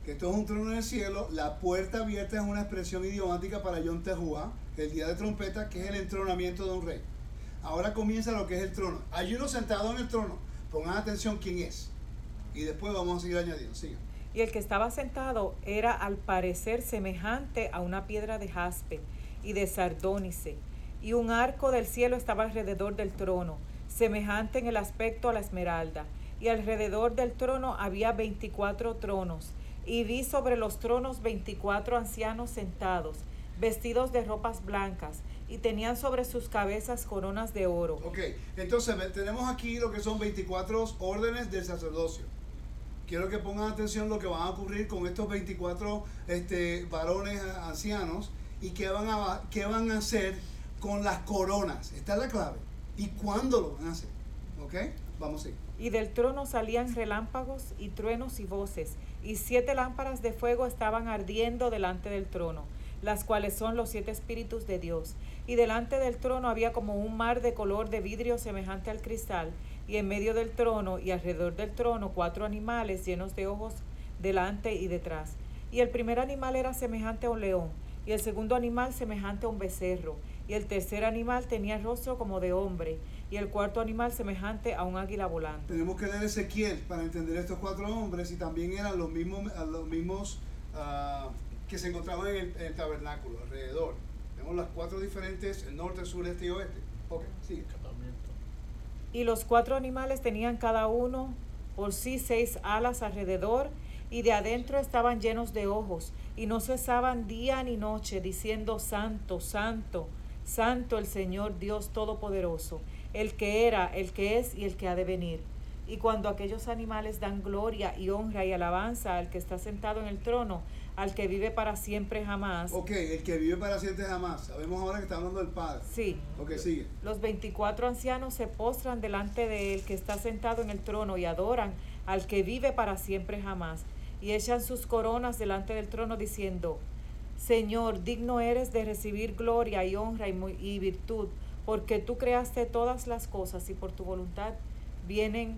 Speaker 1: que esto es un trono en el cielo. La puerta abierta es una expresión idiomática para Yom Tehuah, el día de trompeta, que es el entronamiento de un rey. Ahora comienza lo que es el trono. Hay uno sentado en el trono. Pongan atención quién es. Y después vamos a seguir añadiendo. Sigan.
Speaker 2: Y el que estaba sentado era al parecer semejante a una piedra de jaspe y de sardónice, y un arco del cielo estaba alrededor del trono, semejante en el aspecto a la esmeralda, y alrededor del trono había veinticuatro tronos, y vi sobre los tronos veinticuatro ancianos sentados, vestidos de ropas blancas, y tenían sobre sus cabezas coronas de oro.
Speaker 1: Ok, entonces tenemos aquí lo que son 24 órdenes del sacerdocio. Quiero que pongan atención lo que va a ocurrir con estos 24 este, varones ancianos y qué van, a, qué van a hacer con las coronas. Esta es la clave. ¿Y cuándo lo van a hacer? ¿Ok? Vamos a ir.
Speaker 2: Y del trono salían relámpagos y truenos y voces, y siete lámparas de fuego estaban ardiendo delante del trono, las cuales son los siete espíritus de Dios. Y delante del trono había como un mar de color de vidrio semejante al cristal, y en medio del trono y alrededor del trono cuatro animales llenos de ojos delante y detrás. Y el primer animal era semejante a un león, y el segundo animal semejante a un becerro, y el tercer animal tenía rostro como de hombre, y el cuarto animal semejante a un águila volante.
Speaker 1: Tenemos que leer Ezequiel para entender estos cuatro hombres y también eran los mismos, los mismos ah, que se encontraban en el tabernáculo, alrededor. Tenemos las cuatro diferentes, el norte, sur, este y oeste. Ok, sigue.
Speaker 2: Y los cuatro animales tenían cada uno por sí seis alas alrededor, y de adentro estaban llenos de ojos, y no cesaban día ni noche, diciendo, Santo, Santo, Santo el Señor Dios Todopoderoso, el que era, el que es y el que ha de venir. Y cuando aquellos animales dan gloria y honra y alabanza al que está sentado en el trono, al que vive para siempre jamás.
Speaker 1: Ok, el que vive para siempre jamás. Sabemos ahora que está hablando del Padre.
Speaker 2: Sí.
Speaker 1: Ok, sigue.
Speaker 2: Los veinticuatro ancianos se postran delante de él que está sentado en el trono y adoran al que vive para siempre jamás. Y echan sus coronas delante del trono diciendo, Señor, digno eres de recibir gloria y honra y, y virtud, porque tú creaste todas las cosas y por tu voluntad vienen,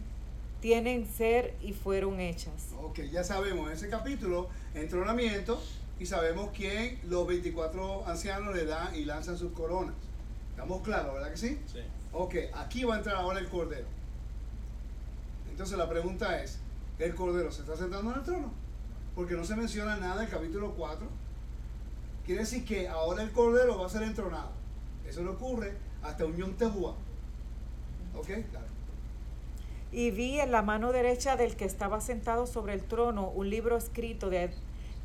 Speaker 2: tienen ser y fueron hechas.
Speaker 1: Ok, ya sabemos en ese capítulo, entronamiento, y sabemos quién los 24 ancianos le dan y lanzan sus coronas. ¿Estamos claros, verdad que sí?
Speaker 5: Sí.
Speaker 1: Ok, aquí va a entrar ahora el Cordero. Entonces la pregunta es, ¿el Cordero se está sentando en el trono? Porque no se menciona nada en el capítulo 4. Quiere decir que ahora el Cordero va a ser entronado. Eso le ocurre hasta Unión Tehuá. ¿Ok? Claro.
Speaker 2: Y vi en la mano derecha del que estaba sentado sobre el trono un libro escrito de,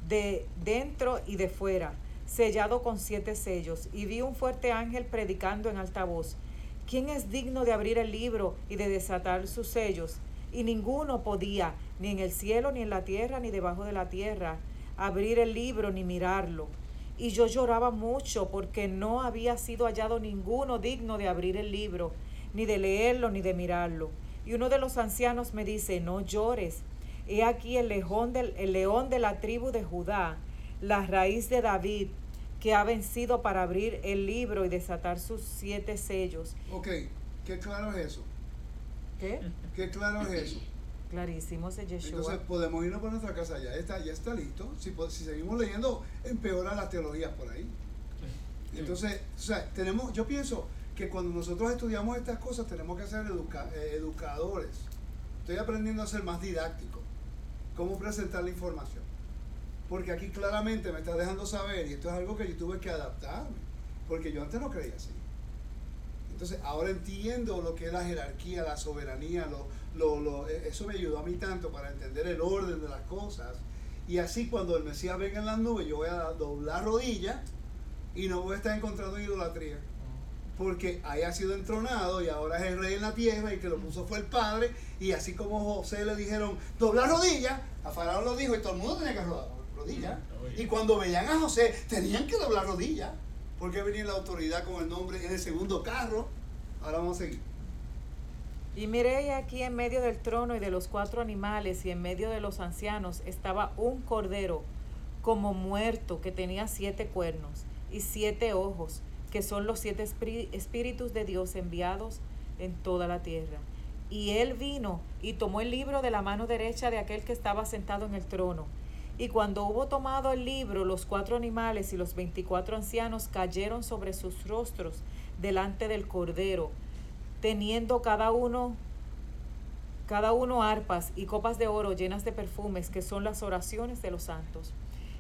Speaker 2: de dentro y de fuera, sellado con siete sellos. Y vi un fuerte ángel predicando en alta voz. ¿Quién es digno de abrir el libro y de desatar sus sellos? Y ninguno podía, ni en el cielo, ni en la tierra, ni debajo de la tierra, abrir el libro ni mirarlo. Y yo lloraba mucho porque no había sido hallado ninguno digno de abrir el libro, ni de leerlo, ni de mirarlo. Y uno de los ancianos me dice, no llores. He aquí el león, del, el león de la tribu de Judá, la raíz de David, que ha vencido para abrir el libro y desatar sus siete sellos.
Speaker 1: Ok, ¿qué claro es eso?
Speaker 2: ¿Qué?
Speaker 1: ¿Qué claro es eso?
Speaker 2: Clarísimo es
Speaker 1: Entonces
Speaker 2: Yeshua.
Speaker 1: podemos irnos para nuestra casa, ya está, ya está listo. Si, po- si seguimos leyendo, empeoran las teologías por ahí. Entonces, o sea, tenemos, yo pienso que cuando nosotros estudiamos estas cosas tenemos que ser eh, educadores. Estoy aprendiendo a ser más didáctico, cómo presentar la información. Porque aquí claramente me está dejando saber, y esto es algo que yo tuve que adaptarme, porque yo antes no creía así. Entonces, ahora entiendo lo que es la jerarquía, la soberanía, eh, eso me ayudó a mí tanto para entender el orden de las cosas. Y así cuando el Mesías venga en las nubes, yo voy a doblar rodillas y no voy a estar encontrando idolatría. Porque haya sido entronado y ahora es el rey en la tierra y que lo puso fue el padre. Y así como José le dijeron, doblar rodillas, a Faraón lo dijo y todo el mundo tenía que doblar rodillas. Y cuando veían a José, tenían que doblar rodillas. Porque venía la autoridad con el nombre en el segundo carro. Ahora vamos a seguir.
Speaker 2: Y miré aquí en medio del trono y de los cuatro animales y en medio de los ancianos estaba un cordero como muerto que tenía siete cuernos y siete ojos, que son los siete espíritus de Dios enviados en toda la tierra. Y él vino y tomó el libro de la mano derecha de aquel que estaba sentado en el trono. Y cuando hubo tomado el libro, los cuatro animales y los veinticuatro ancianos cayeron sobre sus rostros delante del cordero, teniendo cada uno cada uno arpas y copas de oro llenas de perfumes, que son las oraciones de los santos.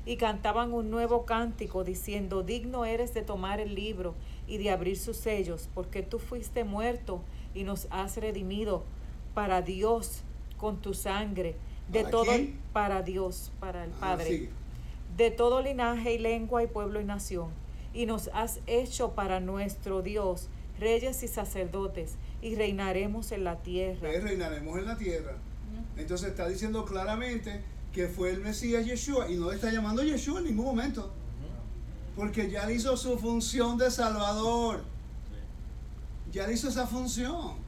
Speaker 2: Y cantaban un nuevo cántico, diciendo, digno eres de tomar el libro y de abrir sus sellos, porque tú fuiste muerto y nos has redimido para Dios con tu sangre, de
Speaker 1: ¿Para
Speaker 2: todo
Speaker 1: quién?
Speaker 2: para Dios, para el
Speaker 1: Ah,
Speaker 2: Padre de todo linaje y lengua y pueblo y nación, y nos has hecho para nuestro Dios reyes y sacerdotes, y reinaremos en la tierra.
Speaker 1: Pues reinaremos en la tierra. Entonces está diciendo claramente que fue el Mesías Yeshua y no le está llamando Yeshua en ningún momento. Porque ya le hizo su función de Salvador. Ya le hizo esa función.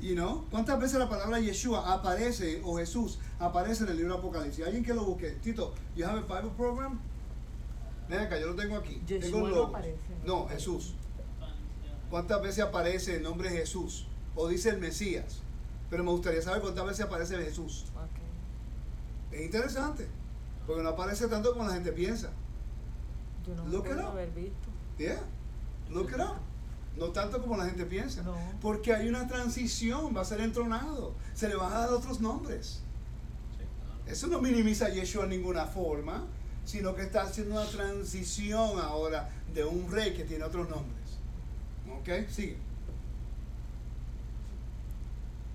Speaker 1: You know? ¿Cuántas veces la palabra Yeshua aparece o Jesús aparece en el libro de Apocalipsis? ¿Alguien que lo busque? Tito, you have a Bible program? Ven acá, yo lo tengo aquí.
Speaker 2: Yeshua
Speaker 1: tengo
Speaker 2: no aparece.
Speaker 1: No, Jesús. ¿Cuántas veces aparece el nombre Jesús? O dice el Mesías. Pero me gustaría saber cuántas veces aparece Jesús. Es interesante. Porque no aparece tanto como la gente piensa.
Speaker 2: Yo no me
Speaker 1: Look
Speaker 2: acuerdo
Speaker 1: up.
Speaker 2: haber visto.
Speaker 1: Yeah. Look it up. No tanto como la gente piensa.
Speaker 2: No.
Speaker 1: Porque hay una transición, va a ser entronado. Se le van a dar otros nombres. Eso no minimiza a Yeshua en ninguna forma, sino que está haciendo una transición ahora de un rey que tiene otros nombres. ¿Ok? Sigue.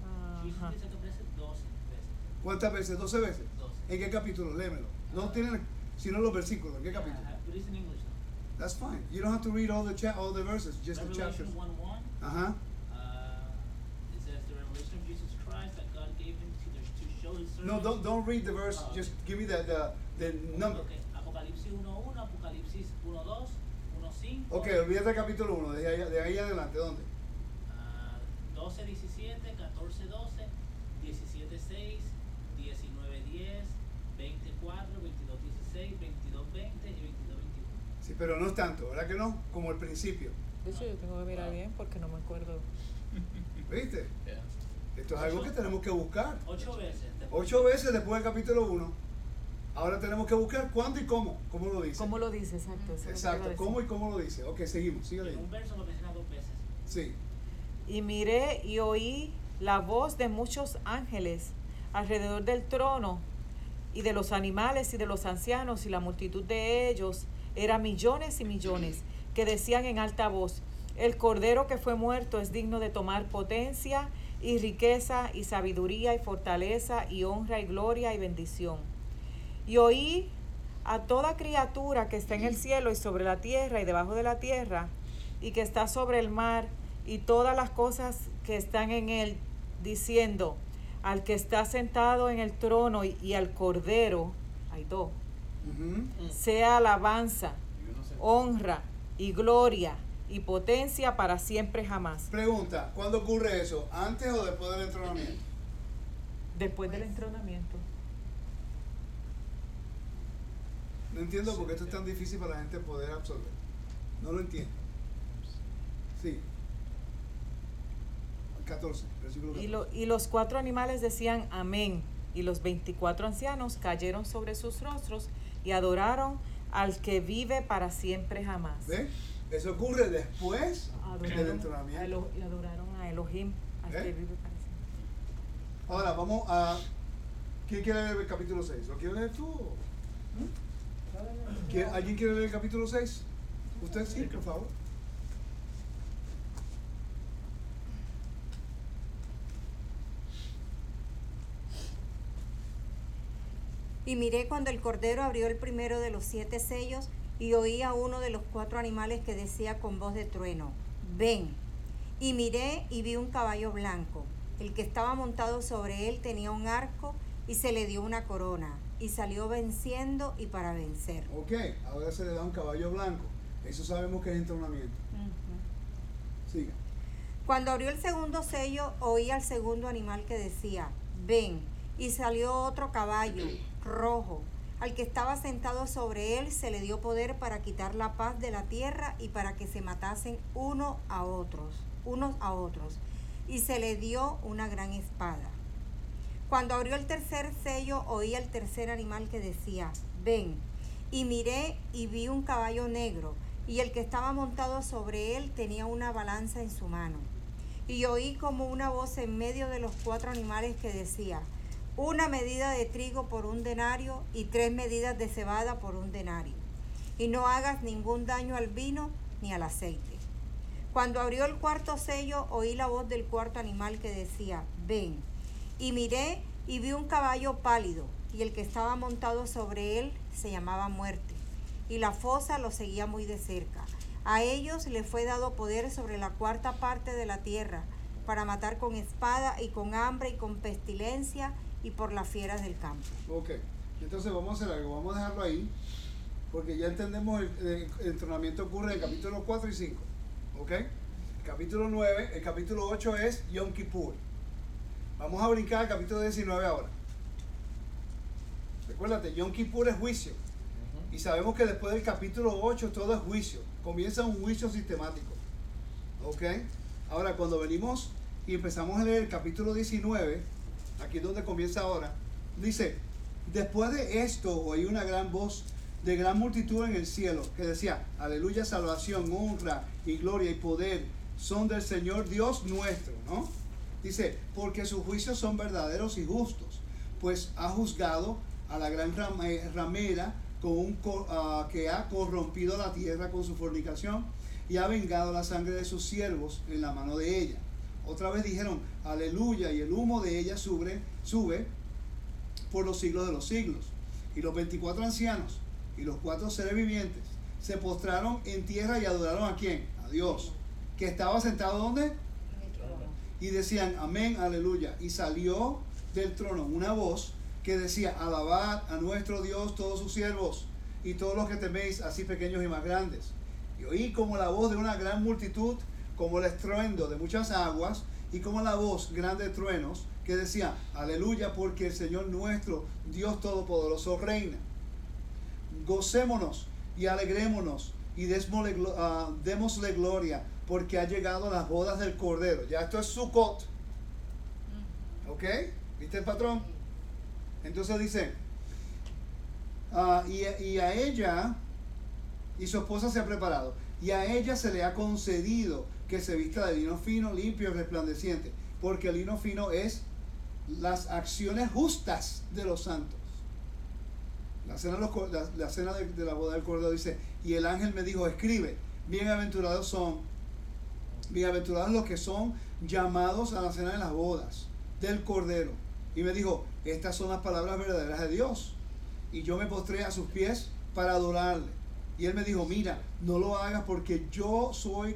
Speaker 2: Ajá.
Speaker 6: Jesús dice que aparece 12 veces.
Speaker 1: ¿Cuántas veces? ¿12 veces?
Speaker 6: 12.
Speaker 1: ¿En qué capítulo? Léemelo. No tienen, sino los versículos. ¿En qué capítulo?
Speaker 6: Uh, but it's in English now.
Speaker 1: That's fine. You don't have to read all the cha- all the verses, just the
Speaker 6: Revelation
Speaker 1: chapters.
Speaker 6: 1 1.
Speaker 1: Ajá.
Speaker 6: Uh, it says the revelation of Jesus Christ that God gave him to, the, to show his servants.
Speaker 1: No, don't don't read the verse.
Speaker 6: Ah,
Speaker 1: Just give me the the, the number.
Speaker 6: Okay. Apocalipsis 1 1, Apocalipsis 1 2, 1 5.
Speaker 1: Ok, olvídate el capítulo 1, de ahí, de ahí adelante, ¿dónde?
Speaker 6: Ah, 12 17, 14 12, 17 6, 19 10, 24, 22 16, 22 20 y 22 21.
Speaker 1: Sí, pero no es tanto, ¿verdad que no? Como el principio,
Speaker 2: De hecho, yo tengo que mirar bien porque no me acuerdo.
Speaker 1: ¿viste?
Speaker 3: Yeah.
Speaker 1: Esto es algo que tenemos que buscar.
Speaker 6: Ocho veces. después-
Speaker 1: Ocho veces después del capítulo 1. Ahora tenemos que buscar cuándo y cómo. ¿Cómo lo dice?
Speaker 2: ¿Cómo lo dice? Exacto.
Speaker 1: Exacto, cómo y cómo lo dice. Ok, seguimos, sigue
Speaker 6: En un verso lo menciona dos veces.
Speaker 1: Sí.
Speaker 2: Y miré y oí la voz de muchos ángeles alrededor del trono y de los animales y de los ancianos y la multitud de ellos eran millones y millones que decían en alta voz, el cordero que fue muerto es digno de tomar potencia y riqueza y sabiduría y fortaleza y honra y gloria y bendición. Y oí a toda criatura que está en el cielo y sobre la tierra y debajo de la tierra y que está sobre el mar y todas las cosas que están en él, diciendo al que está sentado en el trono y, y al cordero, hay dos, sea alabanza, honra y gloria y potencia para siempre jamás.
Speaker 1: Pregunta, ¿cuándo ocurre eso? ¿Antes o después del entrenamiento?
Speaker 2: Después del entronamiento.
Speaker 1: No entiendo por qué esto es tan difícil para la gente poder absorber. No lo entiendo. Sí. 14, versículo 14.
Speaker 2: Y, lo- y los cuatro animales decían amén. Y los veinticuatro ancianos cayeron sobre sus rostros y adoraron al que vive para siempre jamás.
Speaker 1: ¿Ve? Eso ocurre después del
Speaker 2: Adoraron a,
Speaker 1: entrenamiento.
Speaker 2: Elo- y adoraron a Elohim, al
Speaker 1: ¿Eh?
Speaker 2: que vive para siempre.
Speaker 1: Ahora vamos a. ¿Quién quiere leer el capítulo 6? ¿Lo quieres leer tú? ¿Quiere- ¿Alguien quiere leer el capítulo 6? Usted sí, por favor.
Speaker 4: Y miré cuando el Cordero abrió el primero de los siete sellos y oí a uno de los cuatro animales que decía con voz de trueno, ven. Y miré y vi un caballo blanco. El que estaba montado sobre él tenía un arco y se le dio una corona. Y salió venciendo y para vencer.
Speaker 1: Ok, ahora se le da un caballo blanco. Eso sabemos que es entrenamiento. Siga.
Speaker 4: Cuando abrió el segundo sello, oí al segundo animal que decía, ven, y salió otro caballo, rojo. Al que estaba sentado sobre él se le dio poder para quitar la paz de la tierra y para que se matasen uno a otros, unos a otros. Y se le dio una gran espada. Cuando abrió el tercer sello, oí al tercer animal que decía, ven. Y miré y vi un caballo negro, y el que estaba montado sobre él tenía una balanza en su mano. Y oí como una voz en medio de los cuatro animales que decía, una medida de trigo por un denario y tres medidas de cebada por un denario. Y no hagas ningún daño al vino ni al aceite. Cuando abrió el cuarto sello, oí la voz del cuarto animal que decía, ven. Y miré y vi un caballo pálido, y el que estaba montado sobre él se llamaba muerte, y la fosa lo seguía muy de cerca. A ellos le fue dado poder sobre la cuarta parte de la tierra, para matar con espada y con hambre y con pestilencia y por las fieras del campo.
Speaker 1: Ok, entonces vamos a hacer algo, vamos a dejarlo ahí, porque ya entendemos el, el- el entrenamiento ocurre en el capítulo 4 y 5. Ok, el capítulo 9, el capítulo 8 es Yom Kippur. Vamos a brincar al capítulo 19 ahora. Recuérdate, Yom Kippur es juicio. Y sabemos que después del capítulo 8 todo es juicio. Comienza un juicio sistemático. ¿Ok? Ahora, cuando venimos y empezamos a leer el capítulo 19, aquí es donde comienza ahora, dice, después de esto oí una gran voz de gran multitud en el cielo que decía, aleluya, salvación, honra y gloria y poder son del Señor Dios nuestro, ¿no? Dice, porque sus juicios son verdaderos y justos, pues ha juzgado a la gran eh, ramera ah, que ha corrompido la tierra con su fornicación y ha vengado la sangre de sus siervos en la mano de ella. Otra vez dijeron, aleluya, y el humo de ella sube, sube por los siglos de los siglos. Y los 24 ancianos y los cuatro seres vivientes se postraron en tierra y adoraron a quién? A Dios, que estaba sentado donde? y decían amén, aleluya. Y salió del trono una voz que decía, alabad a nuestro Dios todos sus siervos y todos los que teméis, así pequeños y más grandes. Y oí como la voz de una gran multitud, como el estruendo de muchas aguas y como la voz grande de truenos que decía, aleluya, porque el Señor nuestro, Dios Todopoderoso, reina. Gocémonos y alegrémonos y desmole ah, démosle gloria porque ha llegado las bodas del Cordero. Ya esto es Sukkot. ¿Ok? ¿Viste el patrón? Entonces dice, y, y a ella, y su esposa se ha preparado, y a ella se le ha concedido que se vista de lino fino, limpio y resplandeciente, porque el lino fino es las acciones justas de los santos. La cena, de de la boda del Cordero dice, y el ángel me dijo, escribe, bienaventurados son, bienaventurados los que son llamados a la cena de las bodas del Cordero. Y me dijo, estas son las palabras verdaderas de Dios. Y yo me postré a sus pies para adorarle. Y él me dijo, mira, no lo hagas porque yo soy,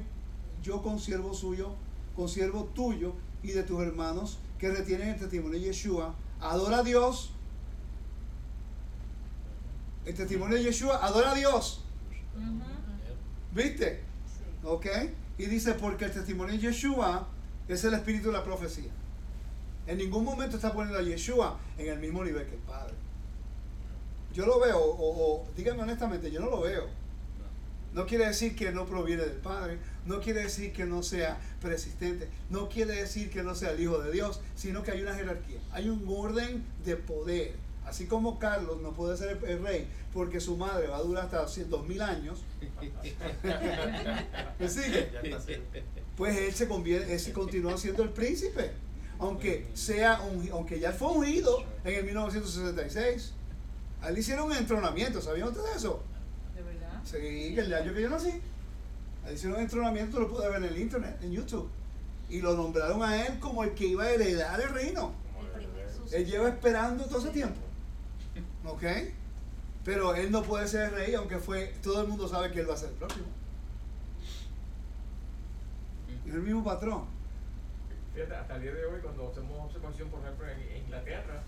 Speaker 1: yo consiervo suyo, consiervo tuyo y de tus hermanos que retienen el testimonio de Yeshua. Adora a Dios. El testimonio de Yeshua, adora a Dios. ¿Viste? ¿Ok? Y dice, porque el testimonio de Yeshua es el espíritu de la profecía. En ningún momento está poniendo a Yeshua en el mismo nivel que el Padre. Yo lo veo, o, o díganme honestamente, yo no lo veo. No quiere decir que no proviene del Padre, no quiere decir que no sea persistente, no quiere decir que no sea el Hijo de Dios, sino que hay una jerarquía, hay un orden de poder. Así como Carlos no puede ser el, rey porque su madre va a durar hasta 2000 años, ¿me sigue? Pues él se convierte, él se continúa siendo el príncipe, aunque sea un, aunque ya fue ungido en el 1966. A él le hicieron un entronamiento, ¿sabían ustedes eso?
Speaker 2: ¿De verdad?
Speaker 1: Sí, que el año que yo nací. Le hicieron un entronamiento, lo pude ver en el internet, en YouTube. Y lo nombraron a él como el que iba a heredar el reino. Él lleva esperando todo ese tiempo. ¿Ok? Pero él no puede ser el rey, aunque fue, todo el mundo sabe que él va a ser el próximo. Es el mismo patrón.
Speaker 5: Fíjate, hasta el día de hoy, cuando hacemos observación, por ejemplo, en, en Inglaterra,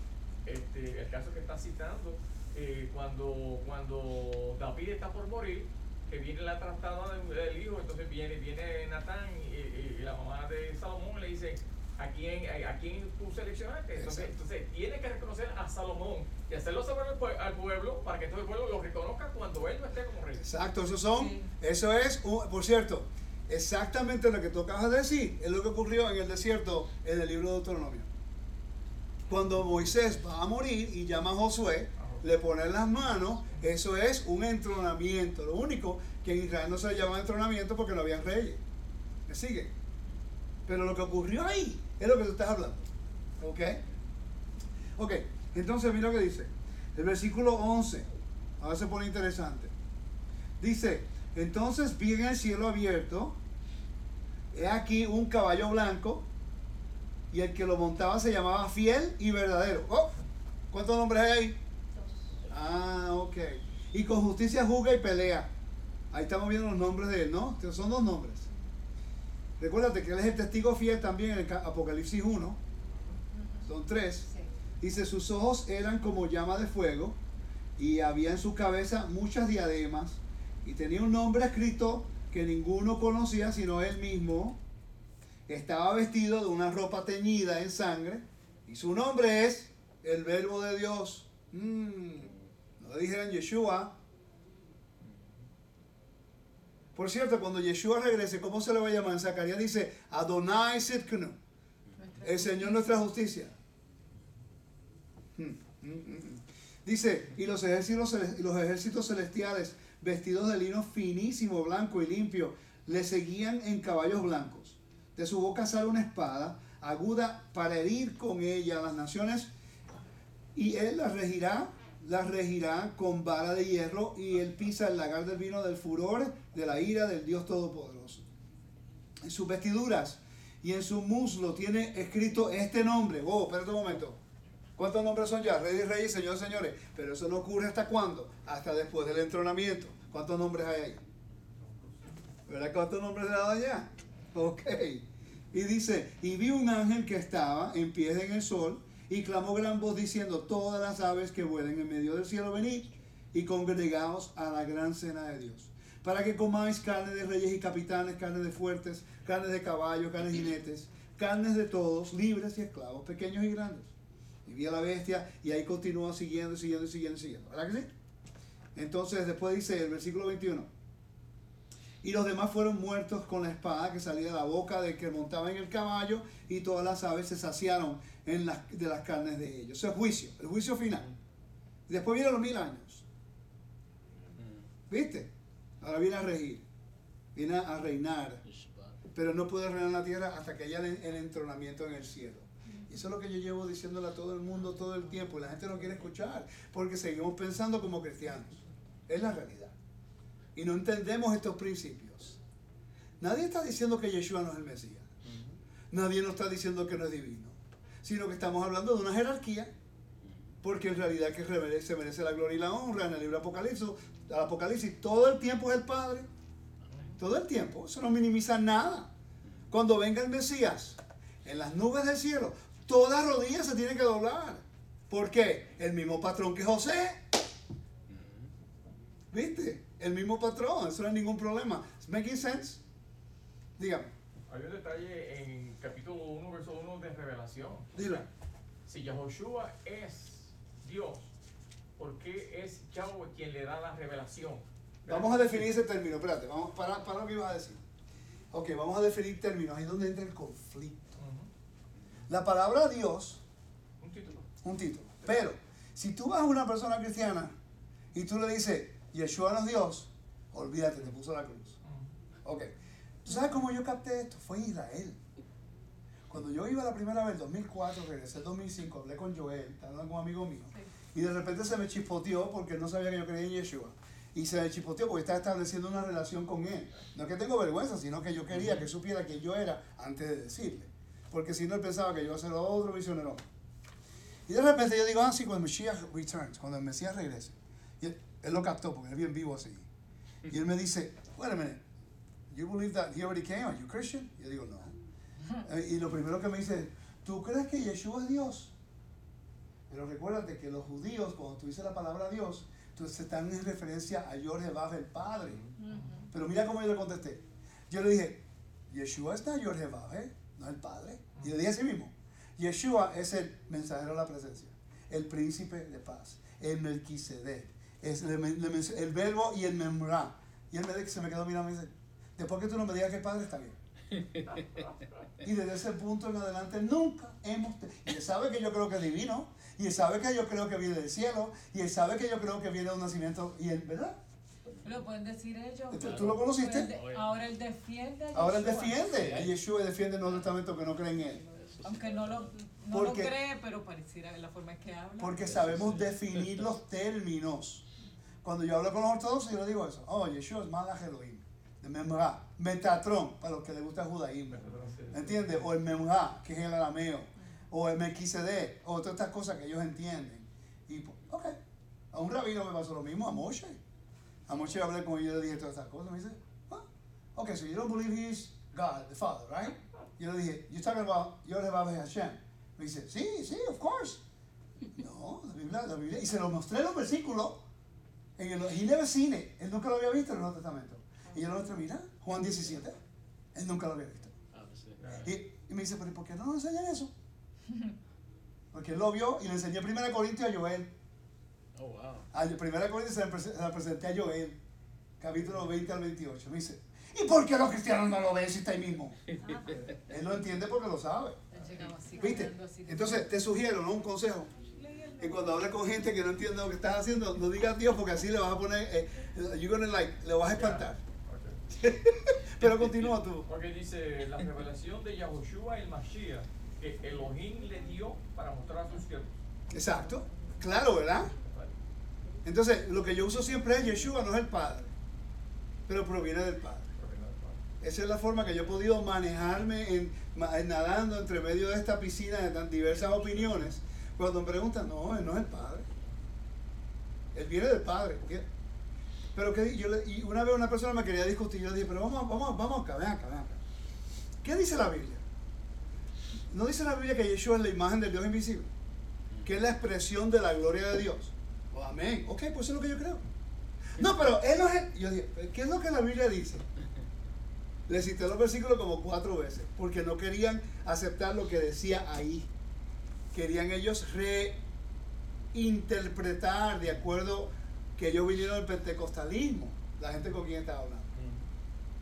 Speaker 5: este, el caso que está citando, eh, cuando, cuando David está por morir, que viene la trastada del, del hijo, entonces viene, viene Natán y, y- y la mamá de Salomón le dice, ¿a quién, a, a quién tú seleccionaste? Entonces, entonces tiene que reconocer a Salomón y hacerlo saber al, al pueblo para que todo el pueblo lo reconozca cuando él no esté como rey.
Speaker 1: Exacto, eso son,
Speaker 2: Sí.
Speaker 1: eso es, un- por cierto, exactamente lo que tú acabas de decir, es lo que ocurrió en el desierto en el libro de Deuteronomio. Cuando Moisés va a morir y llama a Josué, le pone las manos, eso es un entronamiento. Lo único que en Israel no se le llama entronamiento porque no habían reyes. ¿Me sigue? Pero lo que ocurrió ahí es lo que tú estás hablando. ¿Ok? Ok, entonces mira lo que dice. El versículo 11. Ahora se pone interesante. Dice, entonces vi en el cielo abierto, he aquí un caballo blanco, y el que lo montaba se llamaba fiel y verdadero. Oh, ¿Cuántos nombres hay ahí? Ah, ok. Y con justicia juzga y pelea. Ahí estamos viendo los nombres de él, ¿no? Son dos nombres. Recuérdate que él es el testigo fiel también en Apocalipsis 1. Son tres. Dice, sus ojos eran como llama de fuego y había en su cabeza muchas diademas y tenía un nombre escrito que ninguno conocía sino él mismo. Estaba vestido de una ropa teñida en sangre Y su nombre es el verbo de Dios. Mm, dijeran Yeshua. Por cierto, cuando Yeshua regrese, ¿cómo se le va a llamar? En Zacarías dice Adonai Sitkanu. El Señor nuestra justicia. Mm, mm, mm, mm. Dice, y los ejércitos, y los ejércitos celestiales, vestidos de lino finísimo, blanco y limpio, le seguían en caballos blancos. De su boca sale una espada aguda para herir con ella a las naciones, y él las regirá, las regirá con vara de hierro, y él pisa el lagar del vino del furor, de la ira del Dios Todopoderoso. En sus vestiduras y en su muslo tiene escrito este nombre. Oh, espérate un momento. ¿Cuántos nombres son ya? Rey de Reyes, Señor de Señores. Pero eso no ocurre hasta cuándo? Hasta después del entronamiento. ¿Cuántos nombres hay ahí? ¿Verdad cuántos nombres le dado allá? Ok. Y dice, y vi un ángel que estaba en pie en el sol y clamó gran voz diciendo, todas las aves que vuelen en medio del cielo, venid y congregaos a la gran cena de Dios. Para que comáis carne de reyes y capitanes, carne de fuertes, carne de caballos, carne de jinetes, carnes de todos, libres y esclavos, pequeños y grandes. Y vi a la bestia y ahí continúa siguiendo, siguiendo, siguiendo, siguiendo. ¿Verdad que sí? Entonces después dice el versículo 21. Y los demás fueron muertos con la espada que salía de la boca del que montaba en el caballo y todas las aves se saciaron en las, de las carnes de ellos. Eso es juicio, el juicio final. Después vienen los mil años. ¿Viste? Ahora viene a regir, viene a reinar pero no puede reinar en la tierra hasta que haya el, el entronamiento en el cielo. Y eso es lo que yo llevo diciéndole a todo el mundo todo el tiempo y la gente no quiere escuchar porque seguimos pensando como cristianos. Es la realidad. Y no entendemos estos principios. Nadie está diciendo que Yeshua no es el Mesías. Nadie nos está diciendo que no es divino. Sino que estamos hablando de una jerarquía porque en realidad que se merece la gloria y la honra en el libro Apocalipsis. Al Apocalipsis todo el tiempo es el Padre. Todo el tiempo. Eso no minimiza nada. Cuando venga el Mesías en las nubes del cielo, toda rodilla se tiene que doblar. ¿Por qué? El mismo patrón que José. ¿Viste? El mismo patrón. Eso no hay ningún problema. ¿Es making sense? Dígame.
Speaker 5: Hay un detalle en capítulo 1, verso 1 de Revelación.
Speaker 1: Dilo.
Speaker 5: Si Yahoshua es Dios, ¿por qué es Yahweh quien le da la revelación?
Speaker 1: Vamos a definir ese término. Espérate, vamos para, para lo que ibas a decir. Ok, vamos a definir términos. Ahí es donde entra el conflicto. La palabra Dios
Speaker 5: Un título.
Speaker 1: un título. Pero, si tú vas a una persona cristiana y tú le dices, Yeshua no es Dios, olvídate, te puso la cruz. Ok. ¿Tú sabes cómo yo capté esto? Fue en Israel. Cuando yo iba la primera vez, 2004, regresé el 2005, hablé con Joel, estaba con un amigo mío, y de repente se me chispoteó porque no sabía que yo creía en Yeshua. Y se me chispoteó porque estaba estableciendo una relación con él. No es que tengo vergüenza, sino que yo quería que supiera que yo era antes de decirle. Porque si no, él pensaba que yo iba a ser otro misionero. Y de repente yo digo, ah, sí, cuando el Mesías returns, cuando el Mesías regrese. Y él, él lo captó porque él bien vivo así. Y él me dice, wait a minute, you believe that he already came? Are you Christian? Y yo digo, no. Eh, Y lo primero que me dice, ¿tú crees que Yeshua es Dios? Pero recuérdate que los judíos, cuando tú dices la palabra Dios, entonces están en referencia a Yorjebab, el Padre. Pero mira cómo yo le contesté. Yo le dije, Yeshua está Yorjebab, ¿eh? no el Padre. Y le dije así mismo, Yeshua es el mensajero de la presencia, el príncipe de paz, el Melquisedec, es el, el- el- el verbo y el memra. Y él me, se me quedó mirando y me dice, después que tú no me digas que el Padre está bien. Y desde ese punto en adelante nunca hemos... Y él sabe que yo creo que es divino. Y él sabe que yo creo que viene del cielo. Y él sabe que yo creo que viene de un nacimiento. Y él, ¿verdad?
Speaker 2: Lo pueden decir ellos.
Speaker 1: ¿Tú, tú lo conociste?
Speaker 2: Él de- Ahora él defiende a
Speaker 1: Ahora él
Speaker 2: Yeshua.
Speaker 1: defiende. Y Yeshua defiende el Nuevo Testamento que no cree en él.
Speaker 2: Aunque no lo, no
Speaker 1: Porque-
Speaker 2: lo cree, pero pareciera la forma en que habla.
Speaker 1: Porque sabemos definir los términos. Cuando yo hablo con los ortodoxos, yo le digo eso. Oh, Yeshua es Malach Elohim. De Memra. Metatron, para los que les gusta el judaísmo. ¿Entiendes? O el Memra, que es el arameo. O el Melquisedec. O todas estas cosas que ellos entienden. Y, ok. A un rabino me pasó lo mismo, a Moshe. A Moshe hablé con él y le dije todas estas cosas. Me dice, ah, ok, so you don't believe he's God, the Father, right? Yo le dije, you're talking about Yoreh Hashem. Me dice, sí, sí, of course. No, la Biblia, la Biblia. Y se lo mostré los versículos. En el, he never seen it. Él nunca lo había visto en el Nuevo Testamento. Y yo lo mostré, mira, Juan 17. Él nunca lo había visto.
Speaker 6: Ah, pues.
Speaker 1: Y, y me dice, pero ¿y por qué no nos enseñan eso? Porque él lo vio y le enseñé 1 Corintios a Joel.
Speaker 6: Oh, wow.
Speaker 1: Al 1 Corintios se la, prese- se la presenté a Joel, capítulo 20 al 28. Me dice, ¿y por qué los cristianos no lo ven si está ahí mismo? Él lo entiende porque lo sabe. ¿Viste? Entonces te sugiero, ¿no? Un consejo. Que cuando hables con gente que no entiende lo que estás haciendo, no digas Dios porque así le vas a poner, eh, you're gonna like, le vas a espantar. Pero continúa tú.
Speaker 5: Porque dice la revelación de Yahushua el Mashiach que Elohim le dio para mostrar a sus siervos.
Speaker 1: Exacto. Claro, ¿verdad? Entonces, lo que yo uso siempre es Yeshua, no es el Padre, pero proviene del Padre. Esa es la forma que yo he podido manejarme en, ma- en nadando entre medio de esta piscina de tan diversas opiniones. Cuando me preguntan, no, él no es el Padre. Él viene del Padre. ¿ok? Pero que yo le- y una vez una persona me quería discutir, yo le dije, pero vamos, vamos, vamos acá, ven acá, ven acá. ¿Qué dice la Biblia? No dice la Biblia que Yeshua es la imagen del Dios invisible, que es la expresión de la gloria de Dios. Oh, amén. Ok, pues eso es lo que yo creo. No, pero él no es el- Yo dije, ¿qué es lo que la Biblia dice? Le cité los versículos como cuatro veces, porque no querían aceptar lo que decía ahí. Querían ellos reinterpretar de acuerdo que ellos vinieron del pentecostalismo, la gente con quien estaba hablando.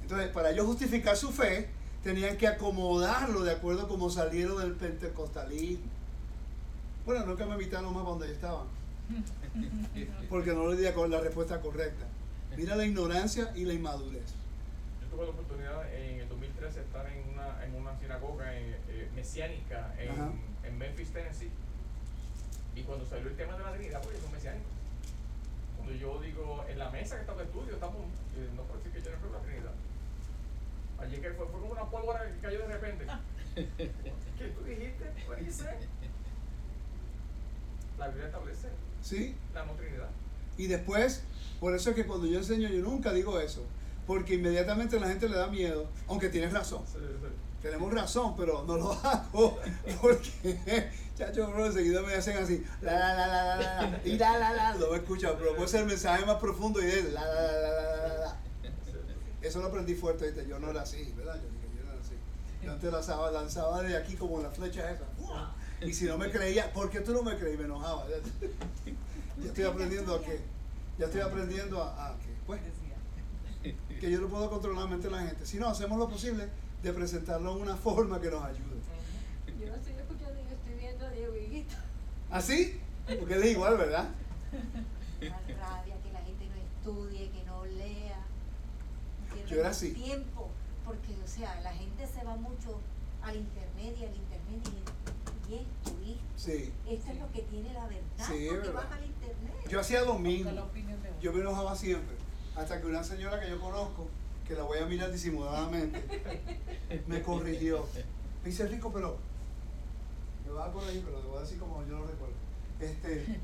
Speaker 1: Entonces, para ellos justificar su fe, tenían que acomodarlo de acuerdo como salieron del pentecostalismo. Bueno, nunca me invitaron más para donde yo estaba, porque no le di con la respuesta correcta. Mira la ignorancia y la inmadurez.
Speaker 5: Yo tuve la oportunidad en el 2013 de estar en una, en una sinagoga en, eh, mesiánica en,
Speaker 1: Ajá.
Speaker 5: En Memphis, Tennessee. Y cuando salió el tema de la Trinidad, pues yo soy mesiánico. Cuando yo digo, en la mesa que estaba de estudio, estamos, eh, no puedo decir que yo no creo en la Trinidad. Allí que fue, fue como una pólvora que cayó de repente. ¿Qué tú dijiste? You say? La Biblia establece
Speaker 1: ¿Sí?
Speaker 5: la no Trinidad.
Speaker 1: Y después, por eso es que cuando yo enseño, yo nunca digo eso. Porque inmediatamente la gente le da miedo, aunque tienes razón.
Speaker 5: Sí, sí.
Speaker 1: Tenemos razón, pero no lo hago porque, chacho, bro, enseguida me hacen así, la, la, la, la, la, la, y la, la, la, no me escuchan, pero puede ser el mensaje más profundo y es la, la, la, la, la, la. Eso lo aprendí fuerte, ¿viste? yo no era así, ¿verdad? Yo dije, yo no era así. Yo antes lanzaba, lanzaba de aquí como la flecha esa. Y si no me creía, ¿por qué tú no me creí? Me enojaba. Ya estoy aprendiendo a que, ya estoy aprendiendo a, a que, pues, que yo no puedo controlar la mente de la gente. Si no, hacemos lo posible de presentarlo en una forma que nos ayude.
Speaker 7: Yo no estoy escuchando, yo estoy viendo a Diego Higuito.
Speaker 1: ¿Así? Porque él es igual, ¿verdad?
Speaker 4: Una rabia que la gente no estudie, que no lea. no pierda
Speaker 1: Yo era así.
Speaker 4: tiempo, porque, o sea, la gente se va mucho al internet y al internet y, y esto, y esto.
Speaker 1: Sí.
Speaker 4: Esto es lo que tiene la verdad,
Speaker 1: Sí, es
Speaker 4: porque
Speaker 1: verdad.
Speaker 4: vas al internet.
Speaker 1: Yo hacía
Speaker 2: la uno.
Speaker 1: Yo me enojaba siempre. Hasta que una señora que yo conozco, que la voy a mirar disimuladamente, me corrigió. Me dice, Rico, pero. Me va a corregir, pero le voy a decir como yo lo recuerdo. Este,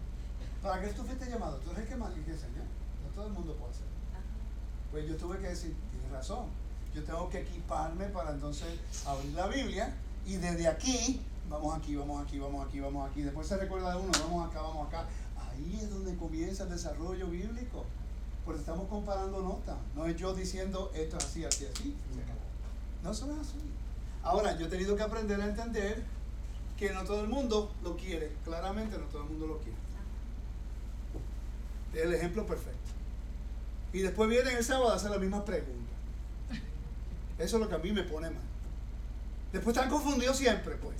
Speaker 1: ¿Para qué tú fuiste llamado? Tú eres el que más que enseñar. No todo el mundo puede hacer.
Speaker 4: Ajá.
Speaker 1: Pues yo tuve que decir, tienes razón. Yo tengo que equiparme para entonces abrir la Biblia y desde aquí, vamos aquí, vamos aquí, vamos aquí, vamos aquí. Después se recuerda de uno, vamos acá, vamos acá. Ahí es donde comienza el desarrollo bíblico. Porque estamos comparando notas. No es yo diciendo esto es así, así, así. No, eso no es así. Ahora, yo he tenido que aprender a entender que no todo el mundo lo quiere. Claramente no todo el mundo lo quiere. Es el ejemplo perfecto. Y después vienen el sábado a hacer las mismas preguntas. Eso es lo que a mí me pone mal. Después están confundidos siempre, pues.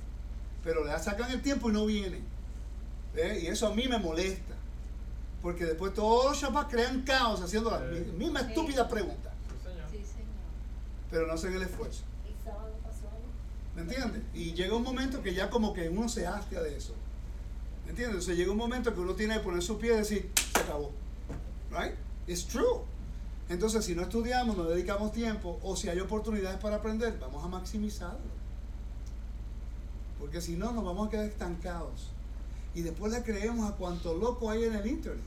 Speaker 1: Pero le sacan el tiempo y no vienen. Y eso a mí me molesta. Porque después todos los chapas crean caos haciendo las
Speaker 5: Sí.
Speaker 1: mismas
Speaker 4: Sí.
Speaker 1: estúpidas preguntas.
Speaker 5: Sí, señor.
Speaker 1: Pero no hacen el esfuerzo.
Speaker 7: El sábado pasó algo.
Speaker 1: ¿Me entiendes? Y llega un momento que ya como que uno se hastia de eso. ¿Me entiendes? Entonces llega un momento que uno tiene que poner su pie y decir, se acabó. Right? It's true. Entonces, si no estudiamos, no dedicamos tiempo, o si hay oportunidades para aprender, vamos a maximizarlo. Porque si no, nos vamos a quedar estancados. Y después le creemos a cuanto loco hay en el internet.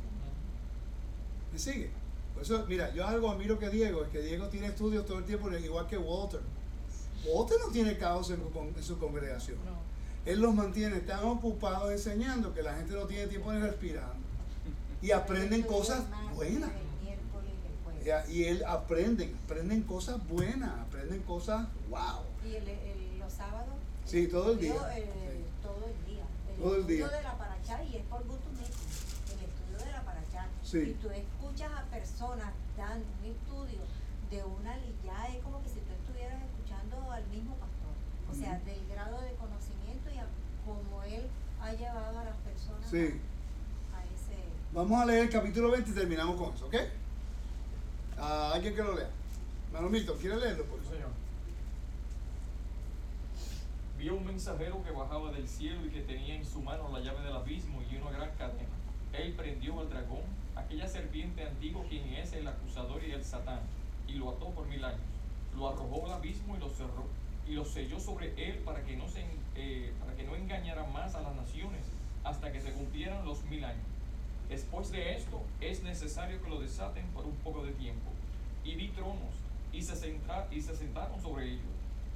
Speaker 1: ¿Me sigue? Por eso, mira, yo algo admiro que Diego, es que Diego tiene estudios todo el tiempo, igual que Walter. Walter no tiene caos en, con- en su congregación.
Speaker 2: No.
Speaker 1: Él los mantiene tan ocupados enseñando que la gente no tiene tiempo de respirar. Y aprenden cosas buenas. Y él aprenden, aprenden cosas buenas, aprenden cosas, wow.
Speaker 4: ¿Y el, el- los sábados?
Speaker 1: Sí, todo el día.
Speaker 4: Yo, eh,
Speaker 1: Sí.
Speaker 4: Todo el día.
Speaker 1: Todo el
Speaker 4: estudio
Speaker 1: día.
Speaker 4: de la paracha y es por gusto mismo, el estudio de la paracha.
Speaker 1: Sí.
Speaker 4: Y tú escuchas a personas dando un estudio de una ya es como que si tú estuvieras escuchando al mismo pastor. O sea, del grado de conocimiento y a cómo él ha llevado a las personas
Speaker 1: Sí.
Speaker 4: a, a ese
Speaker 1: Vamos a leer el capítulo 20 y terminamos con eso, ¿ok? Ah, alguien que lo lea. Hermano Milton, ¿quiere leerlo? Por
Speaker 5: Sí,
Speaker 1: favor?
Speaker 5: señor. Vio un mensajero que bajaba del cielo y que tenía en su mano la llave del abismo y una gran cadena. Él prendió al dragón, aquella serpiente antigua quien es el acusador y el satán, y lo ató por mil años. Lo arrojó al abismo y lo cerró y lo selló sobre él para que no se eh, para que no engañara más a las naciones hasta que se cumplieran los mil años. Después de esto es necesario que lo desaten por un poco de tiempo. Y vi tronos y se, sentra- y se sentaron sobre ellos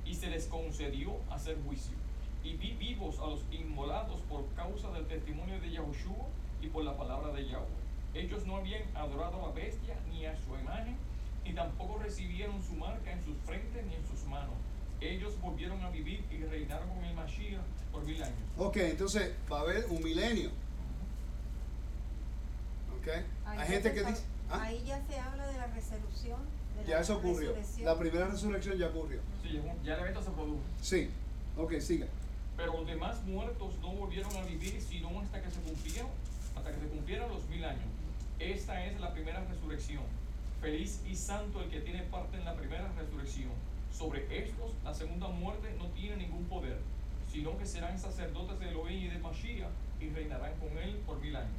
Speaker 5: y se les concedió hacer juicio. Y vi vivos a los inmolados por causa del testimonio de Yahushua y por la palabra de Yahweh. Ellos no habían adorado a la bestia ni a su imagen, ni tampoco recibieron su marca en sus frentes ni en sus manos. Ellos volvieron a vivir y reinaron con el Mashiach por mil años.
Speaker 1: Ok, entonces va a haber un milenio. ¿Ok?
Speaker 4: Ahí
Speaker 1: Hay gente que dice... ¿ah?
Speaker 4: Ahí ya se habla de la resolución.
Speaker 1: Ya eso ocurrió. La primera resurrección ya ocurrió.
Speaker 5: Sí, ya- ya el evento se produjo.
Speaker 1: Sí. Ok, siga.
Speaker 5: Pero los demás muertos no volvieron a vivir sino hasta que se cumplieron, hasta que se cumplieron los mil años. Esta es la primera resurrección. Feliz y santo el que tiene parte en la primera resurrección. Sobre estos, la segunda muerte no tiene ningún poder, sino que serán sacerdotes de Elohim y de Mashiach y reinarán con él por mil años.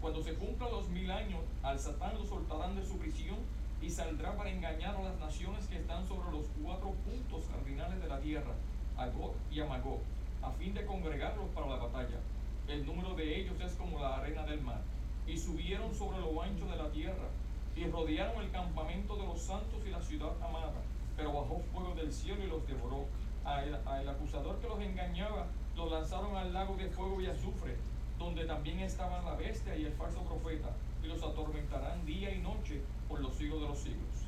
Speaker 5: Cuando se cumplan los mil años, al Satán lo soltarán de su prisión y saldrá para engañar a las naciones que están sobre los cuatro puntos cardinales de la tierra, a Gog y a Magog, a fin de congregarlos para la batalla. El número de ellos es como la arena del mar. Y subieron sobre lo ancho de la tierra, y rodearon el campamento de los santos y la ciudad amada. Pero bajó fuego del cielo y los devoró. A el, a el acusador que los engañaba, los lanzaron al lago de fuego y azufre, donde también estaban la bestia y el falso profeta, y los atormentarán día y noche por los siglos de los siglos.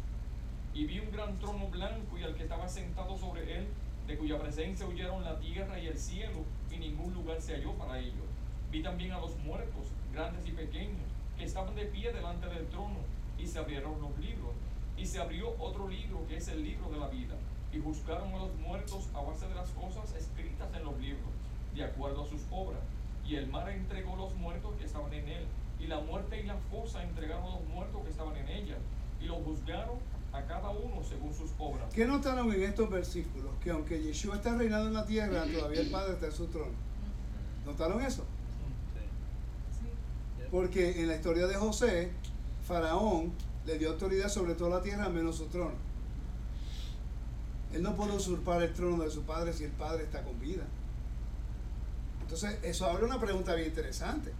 Speaker 5: Y vi un gran trono blanco y al que estaba sentado sobre él, de cuya presencia huyeron la tierra y el cielo, y ningún lugar se halló para ellos. Vi también a los muertos, grandes y pequeños, que estaban de pie delante del trono, y se abrieron los libros. Y se abrió otro libro, que es el libro de la vida, y juzgaron a los muertos a base de las cosas escritas en los libros, de acuerdo a sus obras. Y el mar entregó los muertos que estaban en él, y la muerte y la fosa entregaron a los muertos que estaban en ella, y los juzgaron a cada uno según sus obras.
Speaker 1: ¿Qué notaron en estos versículos? Que aunque Yeshua está reinando en la tierra, todavía el Padre está en su trono. ¿Notaron eso? Porque en la historia de José, Faraón le dio autoridad sobre toda la tierra menos su trono. Él no puede usurpar el trono de su padre si el padre está con vida. Entonces, eso abre una pregunta bien interesante.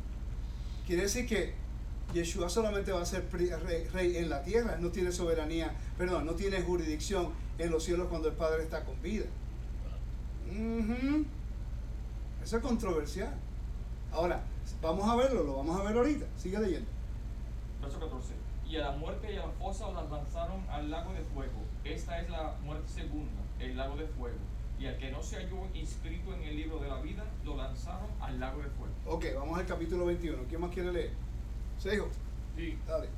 Speaker 1: Quiere decir que Yeshua solamente va a ser rey, en la tierra, no tiene soberanía, perdón, no tiene jurisdicción en los cielos cuando el Padre está con vida. Eso es controversial. Ahora, vamos a verlo, lo vamos a ver ahorita. Sigue leyendo.
Speaker 5: Verso 14. Y a la muerte y a la fosa las lanzaron al lago de fuego. Esta es la muerte segunda, el lago de fuego. Y al que no se halló inscrito en el libro de la vida, lo lanzaron al lago de fuego.
Speaker 1: Ok, vamos al capítulo 21. ¿Quién más quiere leer? Sejo,
Speaker 3: Sí.
Speaker 1: dale.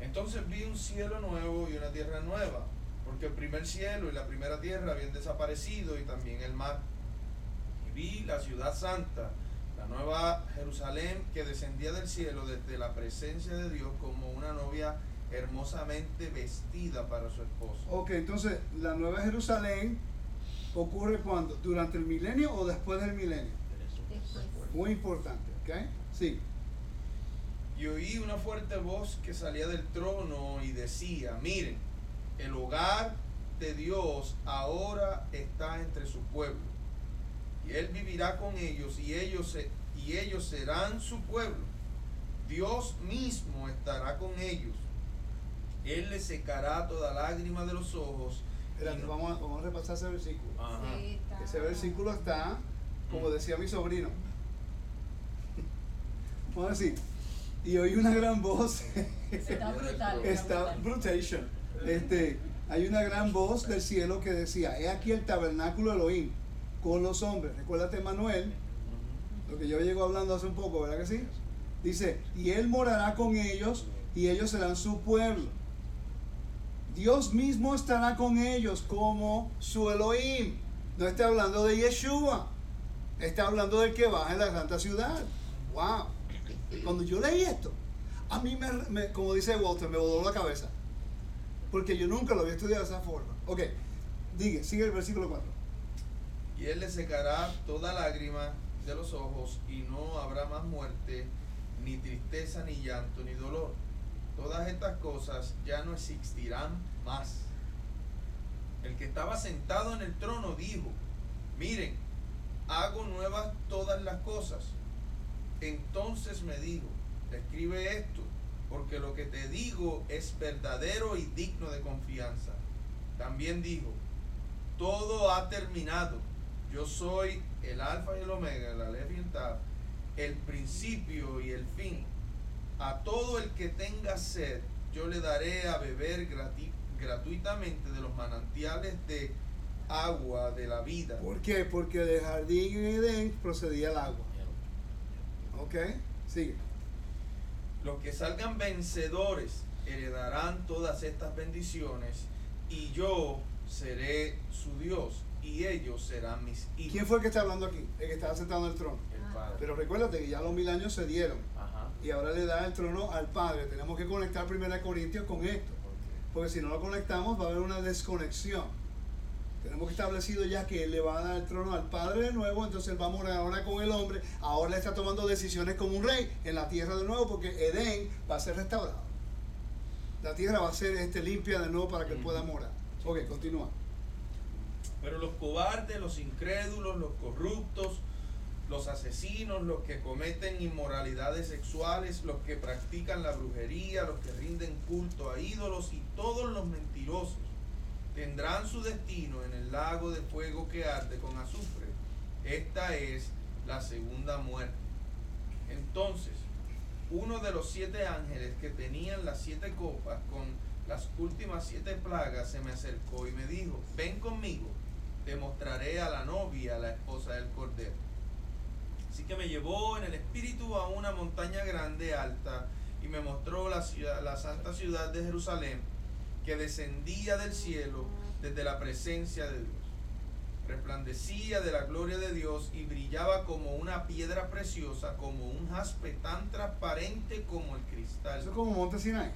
Speaker 3: Entonces vi un cielo nuevo y una tierra nueva, porque el primer cielo y la primera tierra habían desaparecido y también el mar. Y vi la ciudad santa, la nueva Jerusalén, que descendía del cielo desde la presencia de Dios como una novia hermosamente vestida para su esposo.
Speaker 1: Ok, entonces, la Nueva Jerusalén ocurre cuando? ¿Durante el milenio o después del milenio?
Speaker 4: Después.
Speaker 1: Muy importante, ¿ok? Sí.
Speaker 3: Y oí una fuerte voz que salía del trono y decía, miren, el hogar de Dios ahora está entre su pueblo. Y él vivirá con ellos y ellos, se- y ellos serán su pueblo. Dios mismo estará con ellos. Él les secará toda lágrima de los ojos.
Speaker 1: Espérate, vamos, a, vamos a repasar ese versículo.
Speaker 3: Ajá.
Speaker 4: Sí, está-
Speaker 1: Ese versículo está, como decía mi sobrino. Vamos a decir, y oí una gran voz.
Speaker 7: Está brutal.
Speaker 1: está brutation. Este, hay una gran voz del cielo que decía, he aquí el tabernáculo Elohim con los hombres. Recuérdate Manuel, Lo que yo llego hablando hace un poco, ¿verdad que sí? Dice, y Él morará con ellos y ellos serán su pueblo. Dios mismo estará con ellos como su Elohim. No está hablando de Yeshua. Está hablando del que baja en la santa ciudad. Wow. Cuando yo leí esto, a mí me, como dice Walter, me voló la cabeza. Porque yo nunca lo había estudiado de esa forma. Ok, diga, sigue el versículo 4.
Speaker 3: Y él le secará toda lágrima de los ojos y no habrá más muerte, ni tristeza, ni llanto, ni dolor. Todas estas cosas ya no existirán más. El que estaba sentado en el trono dijo, miren, hago nuevas todas las cosas. Entonces me dijo, escribe esto, porque lo que te digo es verdadero y digno de confianza. También dijo, todo ha terminado. Yo soy el alfa y el omega, el alef el principio y el fin. A todo el que tenga sed, yo le daré a beber gratuitamente de los manantiales de agua de la vida.
Speaker 1: ¿Por qué? Porque del jardín en Edén procedía el agua. Ok, sigue.
Speaker 3: Los que salgan vencedores heredarán todas estas bendiciones y yo seré su Dios y ellos serán mis hijos.
Speaker 1: ¿Quién fue el que está hablando aquí? El que estaba sentado en el trono.
Speaker 3: El Padre.
Speaker 1: Pero recuérdate que ya los mil años se dieron. Y ahora le da el trono al Padre. Tenemos que conectar 1 Corintios con esto, porque si no lo conectamos va a haber una desconexión. Tenemos que establecido ya que él le va a dar el trono al Padre de nuevo, entonces él va a morar ahora con el hombre. Ahora le está tomando decisiones como un rey en la tierra de nuevo, porque Edén va a ser restaurado. La tierra va a ser este, limpia de nuevo para que él pueda morar. Ok, continúa.
Speaker 3: Pero los cobardes, los incrédulos, los corruptos, los asesinos, los que cometen inmoralidades sexuales, los que practican la brujería, los que rinden culto a ídolos y todos los mentirosos tendrán su destino en el lago de fuego que arde con azufre. Esta es la segunda muerte. Entonces, uno de los siete ángeles que tenían las siete copas con las últimas siete plagas se me acercó y me dijo, ven conmigo, te mostraré a la novia, la esposa del Cordero. Así que me llevó en el espíritu a una montaña grande, alta, y me mostró la, ciudad, la santa ciudad de Jerusalén, que descendía del cielo desde la presencia de Dios. Resplandecía de la gloria de Dios y brillaba como una piedra preciosa, como un jaspe tan transparente como el cristal.
Speaker 1: Eso es como Monte Sinai.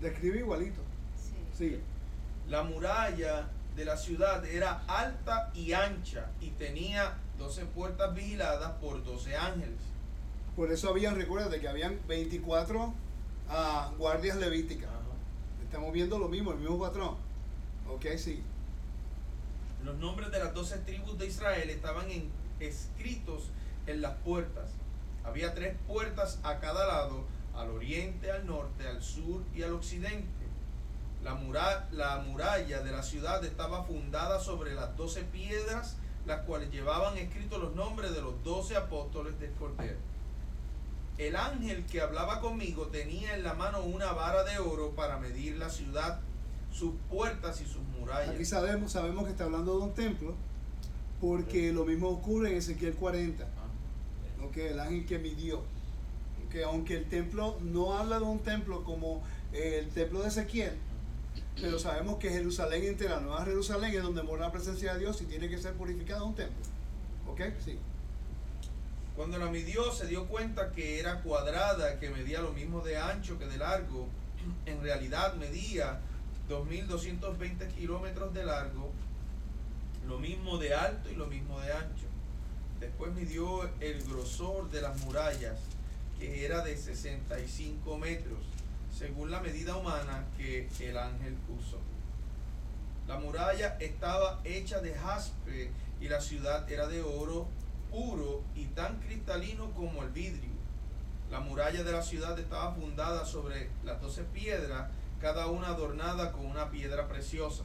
Speaker 1: Describe igualito. Sigue.
Speaker 3: La muralla de la ciudad era alta y ancha y tenía 12 puertas vigiladas por 12 ángeles.
Speaker 1: Por eso habían, recuérdate que habían 24 ah, guardias levíticas. Estamos viendo lo mismo, el mismo patrón. Ok, sí.
Speaker 3: Los nombres de las 12 tribus de Israel estaban en- escritos en las puertas. Había tres puertas a cada lado, al oriente, al norte, al sur y al occidente. La, mura- la muralla de la ciudad estaba fundada sobre las 12 piedras, las cuales llevaban escritos los nombres de los 12 apóstoles del Cordero. El ángel que hablaba conmigo tenía en la mano una vara de oro para medir la ciudad, sus puertas y sus murallas.
Speaker 1: Aquí sabemos, sabemos que está hablando de un templo, porque lo mismo ocurre en Ezequiel 40. Ok, el ángel que midió. Que aunque el templo no habla de un templo como el templo de Ezequiel, pero sabemos que Jerusalén entera, Nueva Jerusalén, es donde mora la presencia de Dios y tiene que ser purificado un templo. ¿Ok? Sí.
Speaker 3: Cuando la midió se dio cuenta que era cuadrada, que medía lo mismo de ancho que de largo. En realidad medía 2.220 kilómetros de largo, lo mismo de alto y lo mismo de ancho. Después midió el grosor de las murallas, que era de 65 metros, según la medida humana que el ángel usó. La muralla estaba hecha de jaspe y la ciudad era de oro puro y tan cristalino como el vidrio. La muralla de la ciudad estaba fundada sobre las doce piedras, cada una adornada con una piedra preciosa.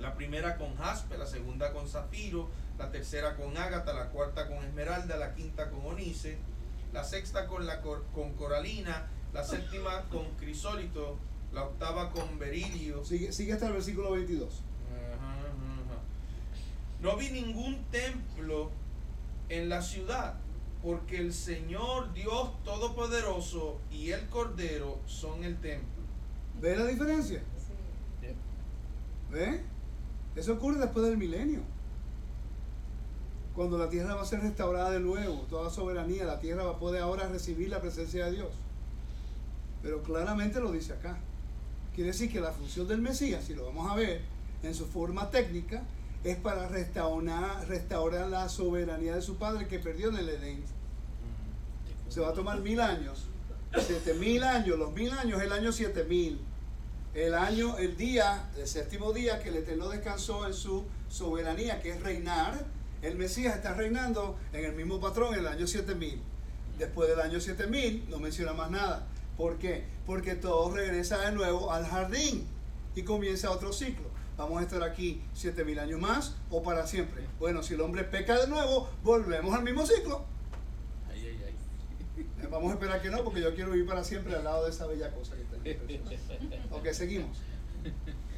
Speaker 3: La primera con jaspe, la segunda con zafiro, la tercera con ágata, la cuarta con esmeralda, la quinta con onice, la sexta con, la cor- con coralina, la séptima con crisólito, la octava con berilio,
Speaker 1: Sigue, sigue hasta el versículo 22.
Speaker 3: Ajá, ajá, ajá. No vi ningún templo en la ciudad, porque el Señor Dios Todopoderoso y el Cordero son el templo.
Speaker 1: ¿Ve la diferencia?
Speaker 7: Sí.
Speaker 1: ¿Ve? Eso ocurre después del milenio. Cuando la tierra va a ser restaurada de nuevo, toda soberanía, la tierra va a poder ahora recibir la presencia de Dios. Pero claramente lo dice acá. Quiere decir que la función del Mesías, si lo vamos a ver en su forma técnica, es para restaurar, restaurar la soberanía de su padre que perdió en el Edén. Se va a tomar mil años, siete mil años, los mil años, el año siete mil. El año, el día, el séptimo día que el Eterno descansó en su soberanía, que es reinar. El Mesías está reinando en el mismo patrón en el año 7000. Después del año 7000 no menciona más nada. ¿Por qué? Porque todo regresa de nuevo al jardín y comienza otro ciclo. Vamos a estar aquí 7000 años más o para siempre. Bueno, si el hombre peca de nuevo, volvemos al mismo ciclo.
Speaker 8: Ay, ay, ay.
Speaker 1: Eh, Vamos a esperar que no, porque yo quiero vivir para siempre al lado de esa bella cosa que está ahí. Ok, seguimos.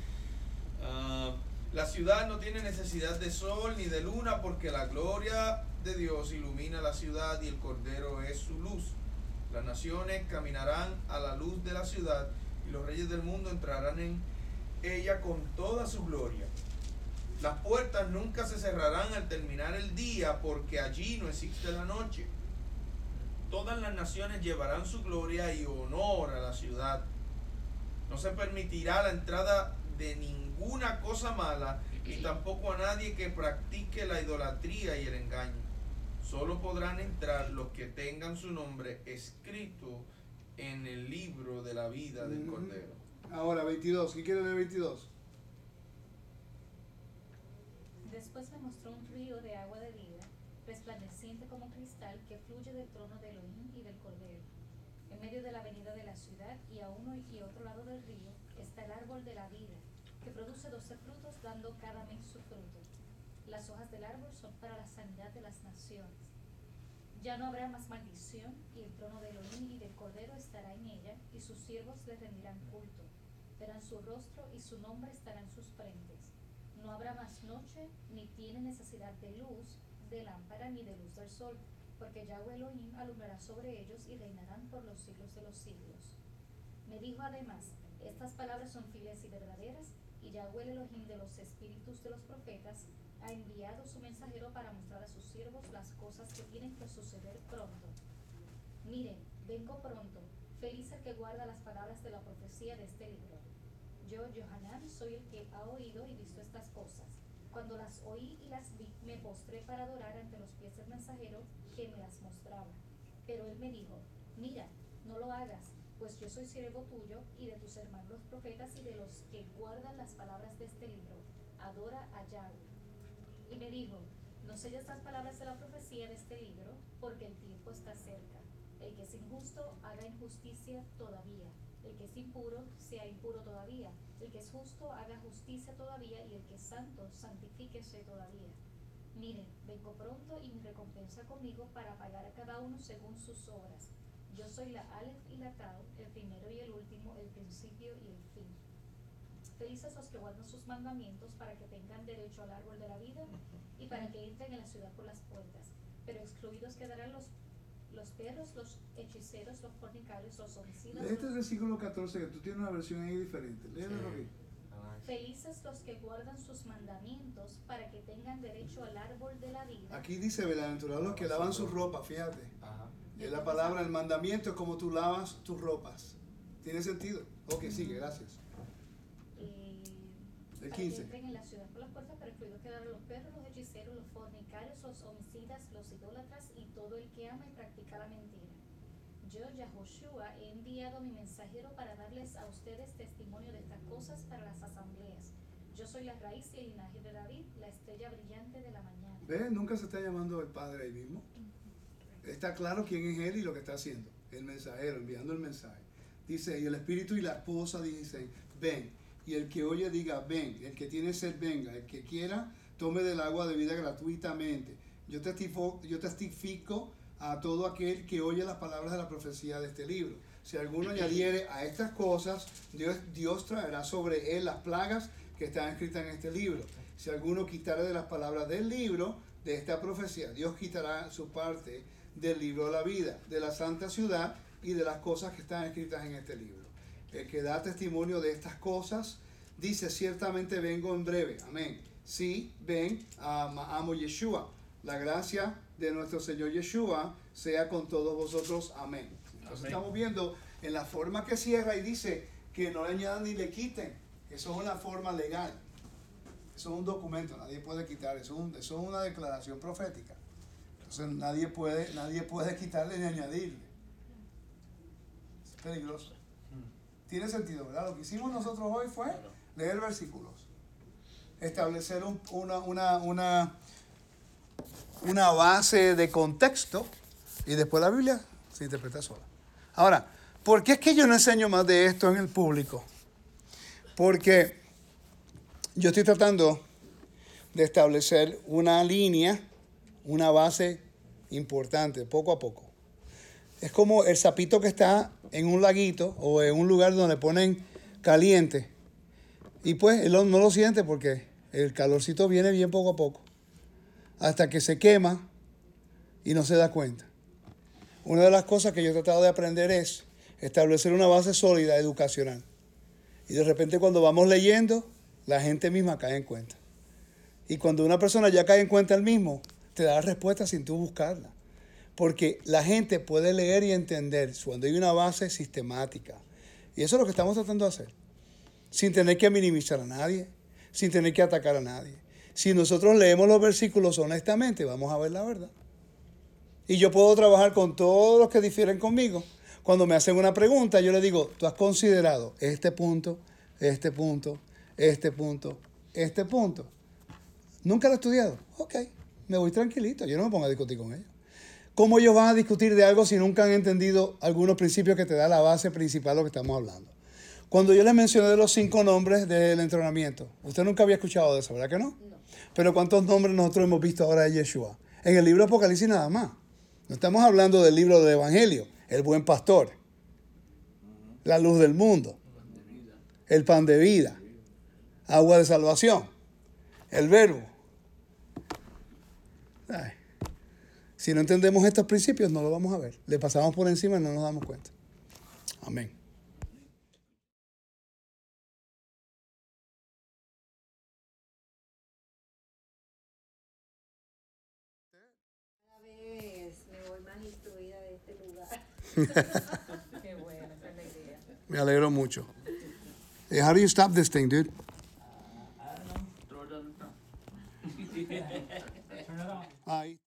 Speaker 3: Ah, la ciudad no tiene necesidad de sol ni de luna porque la gloria de Dios ilumina la ciudad y el Cordero es su luz. Las naciones caminarán a la luz de la ciudad y los reyes del mundo entrarán en ella con toda su gloria. Las puertas nunca se cerrarán al terminar el día porque allí no existe la noche. Todas las naciones llevarán su gloria y honor a la ciudad. No se permitirá la entrada de ninguna cosa mala y tampoco a nadie que practique la idolatría y el engaño. Solo podrán entrar los que tengan su nombre escrito en el libro de la vida del. Cordero.
Speaker 1: Ahora, 22. ¿Qué quiere leer 22?
Speaker 9: Después me mostró un río de agua de vida, resplandeciente como cristal, que fluye del trono de Elohim y del Cordero. En medio de la avenida de la ciudad y a uno y otro lado del río está el árbol de la vida, que produce doce frutos, dando cada mes su fruto. Las hojas del árbol son para la sanidad de las naciones. Ya no habrá más maldición, y el trono de Elohim y del Cordero estará en ella, y sus siervos le rendirán culto. Verán su rostro y su nombre estará en sus frentes. No habrá más noche, ni tiene necesidad de luz, de lámpara, ni de luz del sol, porque Yahweh Elohim alumbrará sobre ellos y reinarán por los siglos de los siglos. Me dijo además, estas palabras son fieles y verdaderas, y Yahweh Elohim de los espíritus de los profetas ha enviado su mensajero para mostrar a sus siervos las cosas que tienen que suceder pronto. Miren, vengo pronto, feliz el que guarda las palabras de la profecía de este libro. Yo, Johanan, soy el que ha oído y visto estas cosas. Cuando las oí y las vi, me postré para adorar ante los pies del mensajero que me las mostraba. Pero él me dijo, mira, no lo hagas, pues yo soy siervo tuyo y de tus hermanos los profetas y de los que guardan las palabras de este libro. Adora a Yahweh. Y me dijo, no selles las palabras de la profecía de este libro, porque el tiempo está cerca. El que es injusto haga injusticia todavía. El que es impuro sea impuro todavía. El que es justo haga justicia todavía. Y el que es santo santifíquese todavía. Miren, vengo pronto y mi recompensa conmigo para pagar a cada uno según sus obras. Yo soy la Aleph y la Tau, el primero y el último, el principio y el fin. Felices los que guardan sus mandamientos para que tengan derecho al árbol de la vida y para que entren en la ciudad por las puertas. Pero excluidos quedarán los, los perros, los hechiceros, los fornicarios, los homicidas.
Speaker 1: Este es el versículo 14, que tú tienes una versión ahí diferente. Léelo, David.
Speaker 9: Felices los que guardan sus mandamientos para que tengan derecho al árbol de la vida.
Speaker 1: Aquí dice, bienaventurados los que lavan su ropa, fíjate.
Speaker 8: Ajá.
Speaker 1: Y es la palabra, el mandamiento es como tú lavas tus ropas. ¿Tiene sentido? Ok, sigue, gracias. El
Speaker 9: para
Speaker 1: 15.
Speaker 9: que entren en la ciudad por las puertas, pero excluidos quedaron los perros, los hechiceros, los fornicarios, los homicidas, los idólatras y todo el que ama y practica la mentira. Yo, Yahoshua, he enviado mi mensajero para darles a ustedes testimonio de estas cosas para las asambleas. Yo soy la raíz y el linaje de David, la estrella brillante de la mañana.
Speaker 1: ¿Ves? Nunca se está llamando el Padre ahí mismo. Está claro quién es Él y lo que está haciendo. El mensajero, enviando el mensaje. Dice, y el espíritu y la esposa dicen, ven. Y el que oye diga, ven. El que tiene sed, venga. El que quiera, tome del agua de vida gratuitamente. Yo testifico, yo testifico a todo aquel que oye las palabras de la profecía de este libro. Si alguno añadiere a estas cosas, Dios, Dios traerá sobre él las plagas que están escritas en este libro. Si alguno quitare de las palabras del libro, de esta profecía. Dios quitará su parte del libro de la vida, de la santa ciudad y de las cosas que están escritas en este libro. El que da testimonio de estas cosas dice, ciertamente vengo en breve. Amén. Sí, ven, a amo Yeshua. La gracia de nuestro Señor Yeshua sea con todos vosotros. Amén. Entonces
Speaker 5: Amén.
Speaker 1: estamos viendo en la forma que cierra y dice que no le añadan ni le quiten. Eso es una forma legal. Eso es un documento, nadie puede quitar, eso es, un- eso es una declaración profética. Entonces nadie puede, nadie puede quitarle ni añadirle. Es peligroso. Tiene sentido, ¿verdad? Lo que hicimos nosotros hoy fue leer versículos, establecer un- una, una, una, una base de contexto y después la Biblia se interpreta sola. Ahora, ¿por qué es que yo no enseño más de esto en el público? Porque yo estoy tratando de establecer una línea, una base importante, poco a poco. Es como el sapito que está en un laguito o en un lugar donde ponen caliente. Y pues él no lo siente porque el calorcito viene bien poco a poco. Hasta que se quema y no se da cuenta. Una de las cosas que yo he tratado de aprender es establecer una base sólida educacional. Y de repente cuando vamos leyendo, la gente misma cae en cuenta. Y cuando una persona ya cae en cuenta el mismo, te da la respuesta sin tú buscarla. Porque la gente puede leer y entender cuando hay una base sistemática. Y eso es lo que estamos tratando de hacer. Sin tener que minimizar a nadie, sin tener que atacar a nadie. Si nosotros leemos los versículos honestamente, vamos a ver la verdad. Y yo puedo trabajar con todos los que difieren conmigo. Cuando me hacen una pregunta, yo le digo, tú has considerado este punto, este punto, este punto, este punto. Nunca lo he estudiado. Ok, me voy tranquilito, yo no me pongo a discutir con ellos. ¿Cómo ellos van a discutir de algo si nunca han entendido algunos principios que te da la base principal de lo que estamos hablando? Cuando yo les mencioné de los cinco nombres del entrenamiento, usted nunca había escuchado de eso, ¿verdad que no? Pero ¿cuántos nombres nosotros hemos visto ahora de Yeshua? En el libro de Apocalipsis nada más. No estamos hablando del libro del Evangelio, el buen pastor, la luz del mundo, el pan de vida, agua de salvación, el verbo. Ay, si no entendemos estos principios, no lo vamos a ver. Le pasamos por encima y no nos damos cuenta. Amén.
Speaker 4: Me
Speaker 1: alegro mucho. Hey, how do you stop this thing, dude? Ahí.